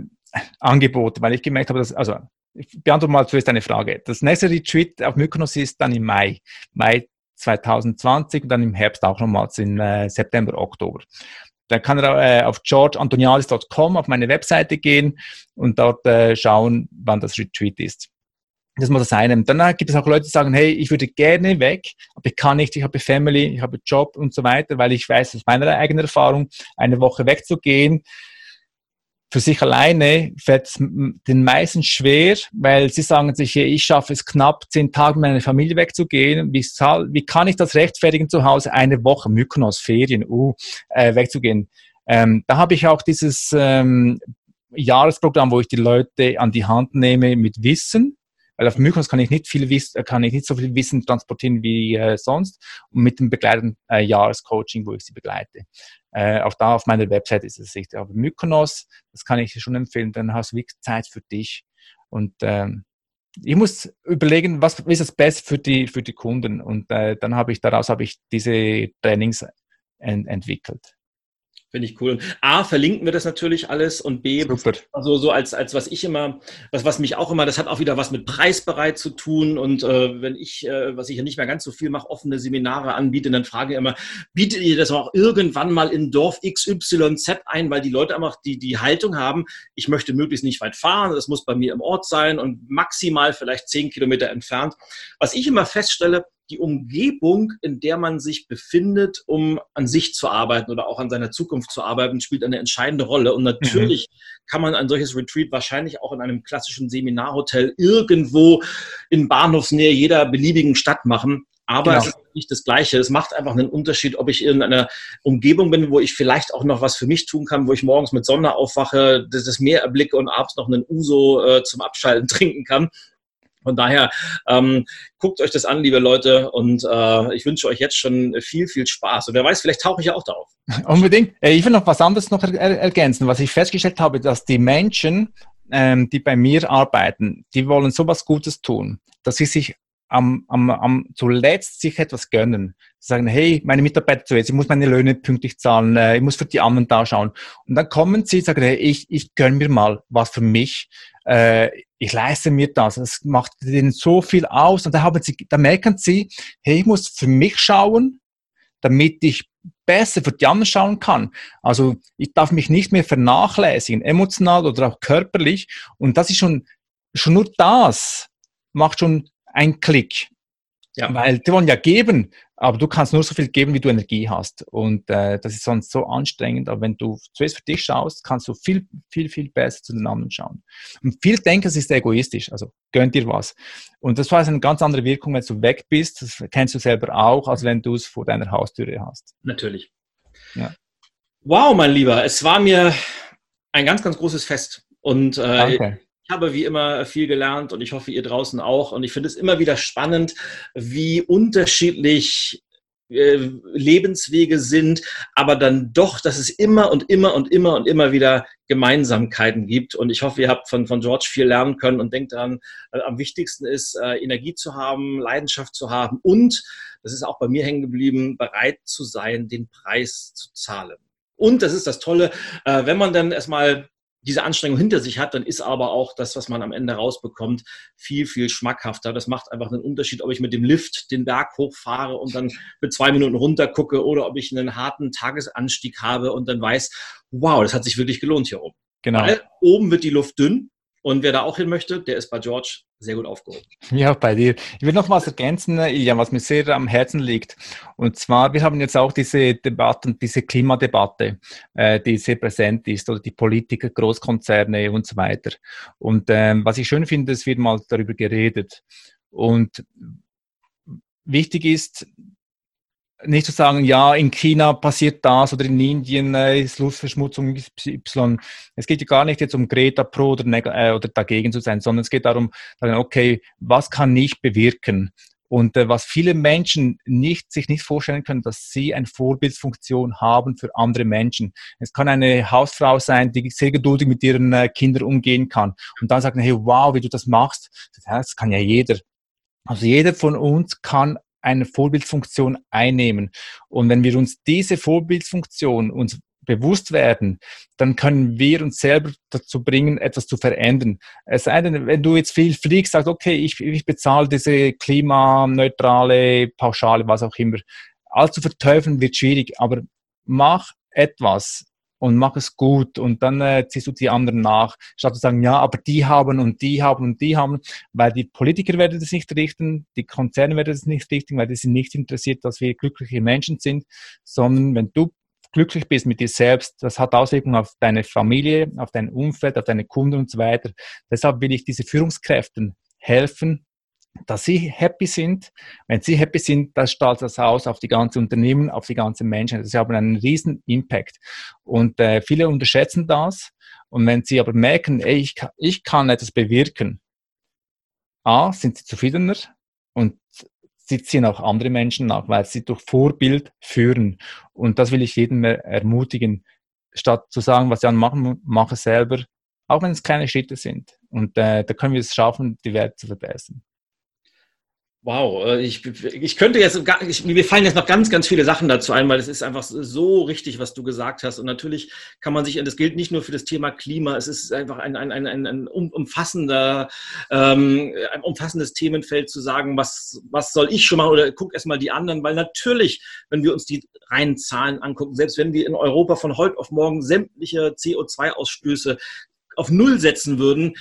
Angebote, weil ich gemerkt habe, dass, also ich beantworte mal zuerst eine Frage. Das nächste Retreat auf Mykonos ist dann im Mai, Mai 2020 und dann im Herbst auch nochmals in äh, September, Oktober. Da kann er äh, auf georgeantonialis.com auf meine Webseite gehen und dort äh, schauen, wann das Retreat ist. Das muss das eine. Dann äh, gibt es auch Leute, die sagen, hey, ich würde gerne weg, aber ich kann nicht, ich habe Family, ich habe Job und so weiter, weil ich weiß aus meiner eigenen Erfahrung, eine Woche wegzugehen, für sich alleine fällt es den meisten schwer, weil sie sagen sich, ich schaffe es knapp, zehn Tage mit meiner Familie wegzugehen. Wie, wie kann ich das rechtfertigen zu Hause, eine Woche Mykonos, Ferien, uh, äh, wegzugehen? Ähm, da habe ich auch dieses ähm, Jahresprogramm, wo ich die Leute an die Hand nehme mit Wissen, weil auf Mykonos kann ich nicht viel Wissen, kann ich nicht so viel Wissen transportieren wie äh, sonst und mit dem begleitenden äh, Jahrescoaching, wo ich sie begleite. Äh, auch da auf meiner Website ist es richtig. Aber Mykonos, das kann ich schon empfehlen, dann hast du wirklich Zeit für dich. Und ähm, ich muss überlegen, was ist das Beste für die, für die Kunden. Und äh, dann habe ich daraus habe ich diese Trainings ent entwickelt. Finde ich cool. Und A, verlinken wir das natürlich alles und B, Super. also so als, als was ich immer, was, was mich auch immer, das hat auch wieder was mit preisbereit zu tun. Und äh, wenn ich, äh, was ich ja nicht mehr ganz so viel mache, offene Seminare anbiete, dann frage ich immer, bietet ihr das auch irgendwann mal in Dorf XYZ ein, weil die Leute einfach die, die Haltung haben, ich möchte möglichst nicht weit fahren, das muss bei mir im Ort sein und maximal vielleicht zehn Kilometer entfernt. Was ich immer feststelle, die Umgebung, in der man sich befindet, um an sich zu arbeiten oder auch an seiner Zukunft zu arbeiten, spielt eine entscheidende Rolle. Und natürlich mhm. kann man ein solches Retreat wahrscheinlich auch in einem klassischen Seminarhotel irgendwo in Bahnhofsnähe jeder beliebigen Stadt machen. Aber genau. es ist nicht das Gleiche. Es macht einfach einen Unterschied, ob ich in einer Umgebung bin, wo ich vielleicht auch noch was für mich tun kann, wo ich morgens mit Sonne aufwache, das Meer erblicke und abends noch einen Uso äh, zum Abschalten trinken kann von daher ähm, guckt euch das an, liebe Leute, und äh, ich wünsche euch jetzt schon viel, viel Spaß. Und wer weiß, vielleicht tauche ich ja auch darauf. Unbedingt. Äh, ich will noch was anderes noch ergänzen. Was ich festgestellt habe, dass die Menschen, ähm, die bei mir arbeiten, die wollen sowas Gutes tun, dass sie sich am, am, am zuletzt sich etwas gönnen. Sagen, hey, meine Mitarbeiter zuerst, ich muss meine Löhne pünktlich zahlen, äh, ich muss für die anderen da schauen. Und dann kommen sie, sagen, hey, ich, ich gönne mir mal was für mich äh, ich leiste mir das. Es macht denen so viel aus. Und da, haben sie, da merken sie, hey, ich muss für mich schauen, damit ich besser für die anderen schauen kann. Also ich darf mich nicht mehr vernachlässigen, emotional oder auch körperlich. Und das ist schon, schon nur das macht schon einen Klick. Ja. Weil die wollen ja geben, aber du kannst nur so viel geben, wie du Energie hast. Und äh, das ist sonst so anstrengend. Aber wenn du zuerst für dich schaust, kannst du viel, viel, viel besser zu den anderen schauen. Und viel denken, es ist egoistisch. Also gönn dir was. Und das war eine ganz andere Wirkung, wenn du weg bist. Das kennst du selber auch, als wenn du es vor deiner Haustüre hast. Natürlich. Ja. Wow, mein Lieber, es war mir ein ganz, ganz großes Fest. Und äh, ich habe wie immer viel gelernt und ich hoffe, ihr draußen auch. Und ich finde es immer wieder spannend, wie unterschiedlich äh, Lebenswege sind, aber dann doch, dass es immer und immer und immer und immer wieder Gemeinsamkeiten gibt. Und ich hoffe, ihr habt von, von George viel lernen können und denkt daran, äh, am wichtigsten ist, äh, Energie zu haben, Leidenschaft zu haben und, das ist auch bei mir hängen geblieben, bereit zu sein, den Preis zu zahlen. Und das ist das Tolle, wenn man dann erstmal diese Anstrengung hinter sich hat, dann ist aber auch das, was man am Ende rausbekommt, viel, viel schmackhafter. Das macht einfach einen Unterschied, ob ich mit dem Lift den Berg hochfahre und dann für zwei Minuten runter gucke oder ob ich einen harten Tagesanstieg habe und dann weiß, wow, das hat sich wirklich gelohnt hier oben. Genau. Weil oben wird die Luft dünn und wer da auch hin möchte, der ist bei George sehr gut aufgehoben. Ja, bei dir. Ich will noch was ergänzen, Ilja, was mir sehr am Herzen liegt. Und zwar, wir haben jetzt auch diese Debatte, diese Klimadebatte, äh, die sehr präsent ist, oder die Politiker, Großkonzerne und so weiter. Und ähm, was ich schön finde, es wird mal darüber geredet. Und wichtig ist, nicht zu sagen, ja, in China passiert das oder in Indien äh, ist Luftverschmutzung Y. Es geht ja gar nicht jetzt um Greta pro oder, äh, oder dagegen zu sein, sondern es geht darum, okay, was kann ich bewirken? Und äh, was viele Menschen nicht, sich nicht vorstellen können, dass sie eine Vorbildsfunktion haben für andere Menschen. Es kann eine Hausfrau sein, die sehr geduldig mit ihren äh, Kindern umgehen kann. Und dann sagen, hey, wow, wie du das machst. Das kann ja jeder. Also jeder von uns kann eine Vorbildfunktion einnehmen. Und wenn wir uns diese Vorbildfunktion uns bewusst werden, dann können wir uns selber dazu bringen, etwas zu verändern. Es sei denn, wenn du jetzt viel fliegst, sagst, okay, ich, ich bezahle diese klimaneutrale Pauschale, was auch immer. Allzu verteufeln wird schwierig, aber mach etwas, und mach es gut und dann äh, ziehst du die anderen nach, statt zu sagen, ja, aber die haben und die haben und die haben, weil die Politiker werden das nicht richten, die Konzerne werden das nicht richten, weil die sind nicht interessiert, dass wir glückliche Menschen sind, sondern wenn du glücklich bist mit dir selbst, das hat Auswirkungen auf deine Familie, auf dein Umfeld, auf deine Kunden und so weiter. Deshalb will ich diese Führungskräften helfen, dass sie happy sind. Wenn sie happy sind, das strahlt das aus auf die ganze Unternehmen, auf die ganzen Menschen. Sie haben einen riesen Impact. Und äh, viele unterschätzen das. Und wenn sie aber merken, ey, ich, kann, ich kann etwas bewirken, A, sind sie zufriedener und sie ziehen auch andere Menschen nach, weil sie durch Vorbild führen. Und das will ich jedem ermutigen, statt zu sagen, was ich machen, mache selber, auch wenn es kleine Schritte sind. Und äh, da können wir es schaffen, die Welt zu verbessern. Wow, äh, ich, ich könnte jetzt, ich, mir fallen jetzt noch ganz, ganz viele Sachen dazu ein, weil es ist einfach so richtig, was du gesagt hast. Und natürlich kann man sich, das gilt nicht nur für das Thema Klima, es ist einfach ein, ein, ein, ein, umfassender, ähm, ein umfassendes Themenfeld zu sagen, was, was soll ich schon mal oder guck erstmal die anderen, weil natürlich, wenn wir uns die reinen Zahlen angucken, selbst wenn wir in Europa von heute auf morgen sämtliche CO2-Ausstöße auf Null setzen würden,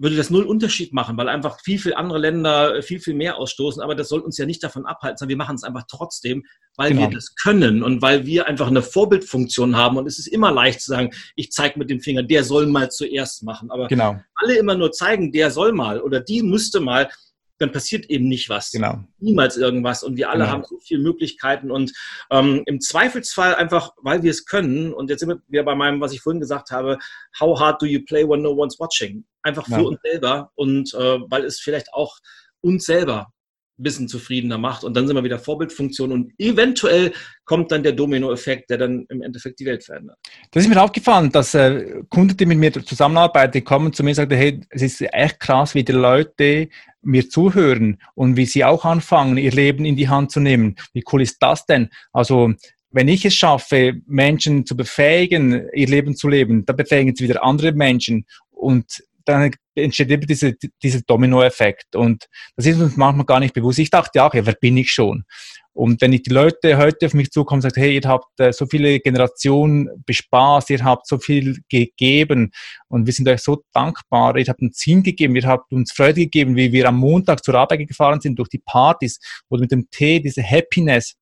würde das null Unterschied machen, weil einfach viel, viel andere Länder viel, viel mehr ausstoßen. Aber das soll uns ja nicht davon abhalten, sondern wir machen es einfach trotzdem, weil genau. wir das können und weil wir einfach eine Vorbildfunktion haben. Und es ist immer leicht zu sagen, ich zeige mit dem Finger, der soll mal zuerst machen. Aber genau. alle immer nur zeigen, der soll mal oder die müsste mal, dann passiert eben nicht was. Genau. Niemals irgendwas. Und wir alle genau. haben so viele Möglichkeiten. Und ähm, im Zweifelsfall einfach, weil wir es können, und jetzt sind wir bei meinem, was ich vorhin gesagt habe, how hard do you play when no one's watching? Einfach für ja. uns selber und äh, weil es vielleicht auch uns selber ein bisschen zufriedener macht. Und dann sind wir wieder Vorbildfunktion und eventuell kommt dann der Dominoeffekt, der dann im Endeffekt die Welt verändert. Das ist mir aufgefallen, dass äh, Kunden, die mit mir zusammenarbeiten, die kommen zu mir und sagen, hey, es ist echt krass, wie die Leute mir zuhören und wie sie auch anfangen, ihr Leben in die Hand zu nehmen. Wie cool ist das denn? Also wenn ich es schaffe, Menschen zu befähigen, ihr Leben zu leben, dann befähigen sie wieder andere Menschen und dann entsteht eben diese, dieser Dominoeffekt. Und das ist uns manchmal gar nicht bewusst. Ich dachte, ja, ja, wer bin ich schon? Und wenn ich die Leute heute auf mich zukommen und sagen, hey, ihr habt äh, so viele Generationen bespaßt, ihr habt so viel gegeben und wir sind euch so dankbar, ihr habt uns Sinn gegeben, ihr habt uns Freude gegeben, wie wir am Montag zur Arbeit gefahren sind durch die Partys oder mit dem Tee, diese Happiness.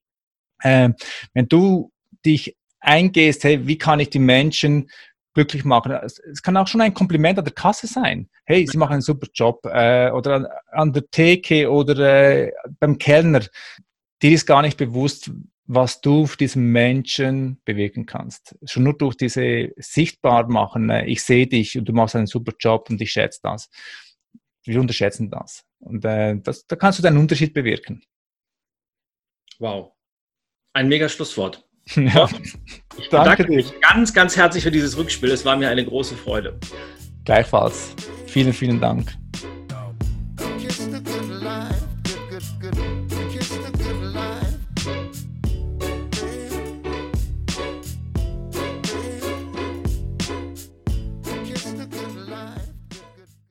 Äh, wenn du dich eingehst, hey, wie kann ich die Menschen glücklich machen. Es kann auch schon ein Kompliment an der Kasse sein. Hey, Sie machen einen super Job. Äh, oder an, an, der Theke oder äh, beim Kellner. Dir ist gar nicht bewusst, was du für diesen Menschen bewirken kannst. Schon nur durch diese sichtbar machen, äh, ich sehe dich und du machst einen super Job und ich schätze das. Wir unterschätzen das. Und äh, das, da kannst du deinen Unterschied bewirken. Wow. Ein mega Schlusswort. Ja. Ich danke dir ganz, ganz herzlich für dieses Rückspiel. Es war mir eine große Freude. Gleichfalls. Vielen, vielen Dank.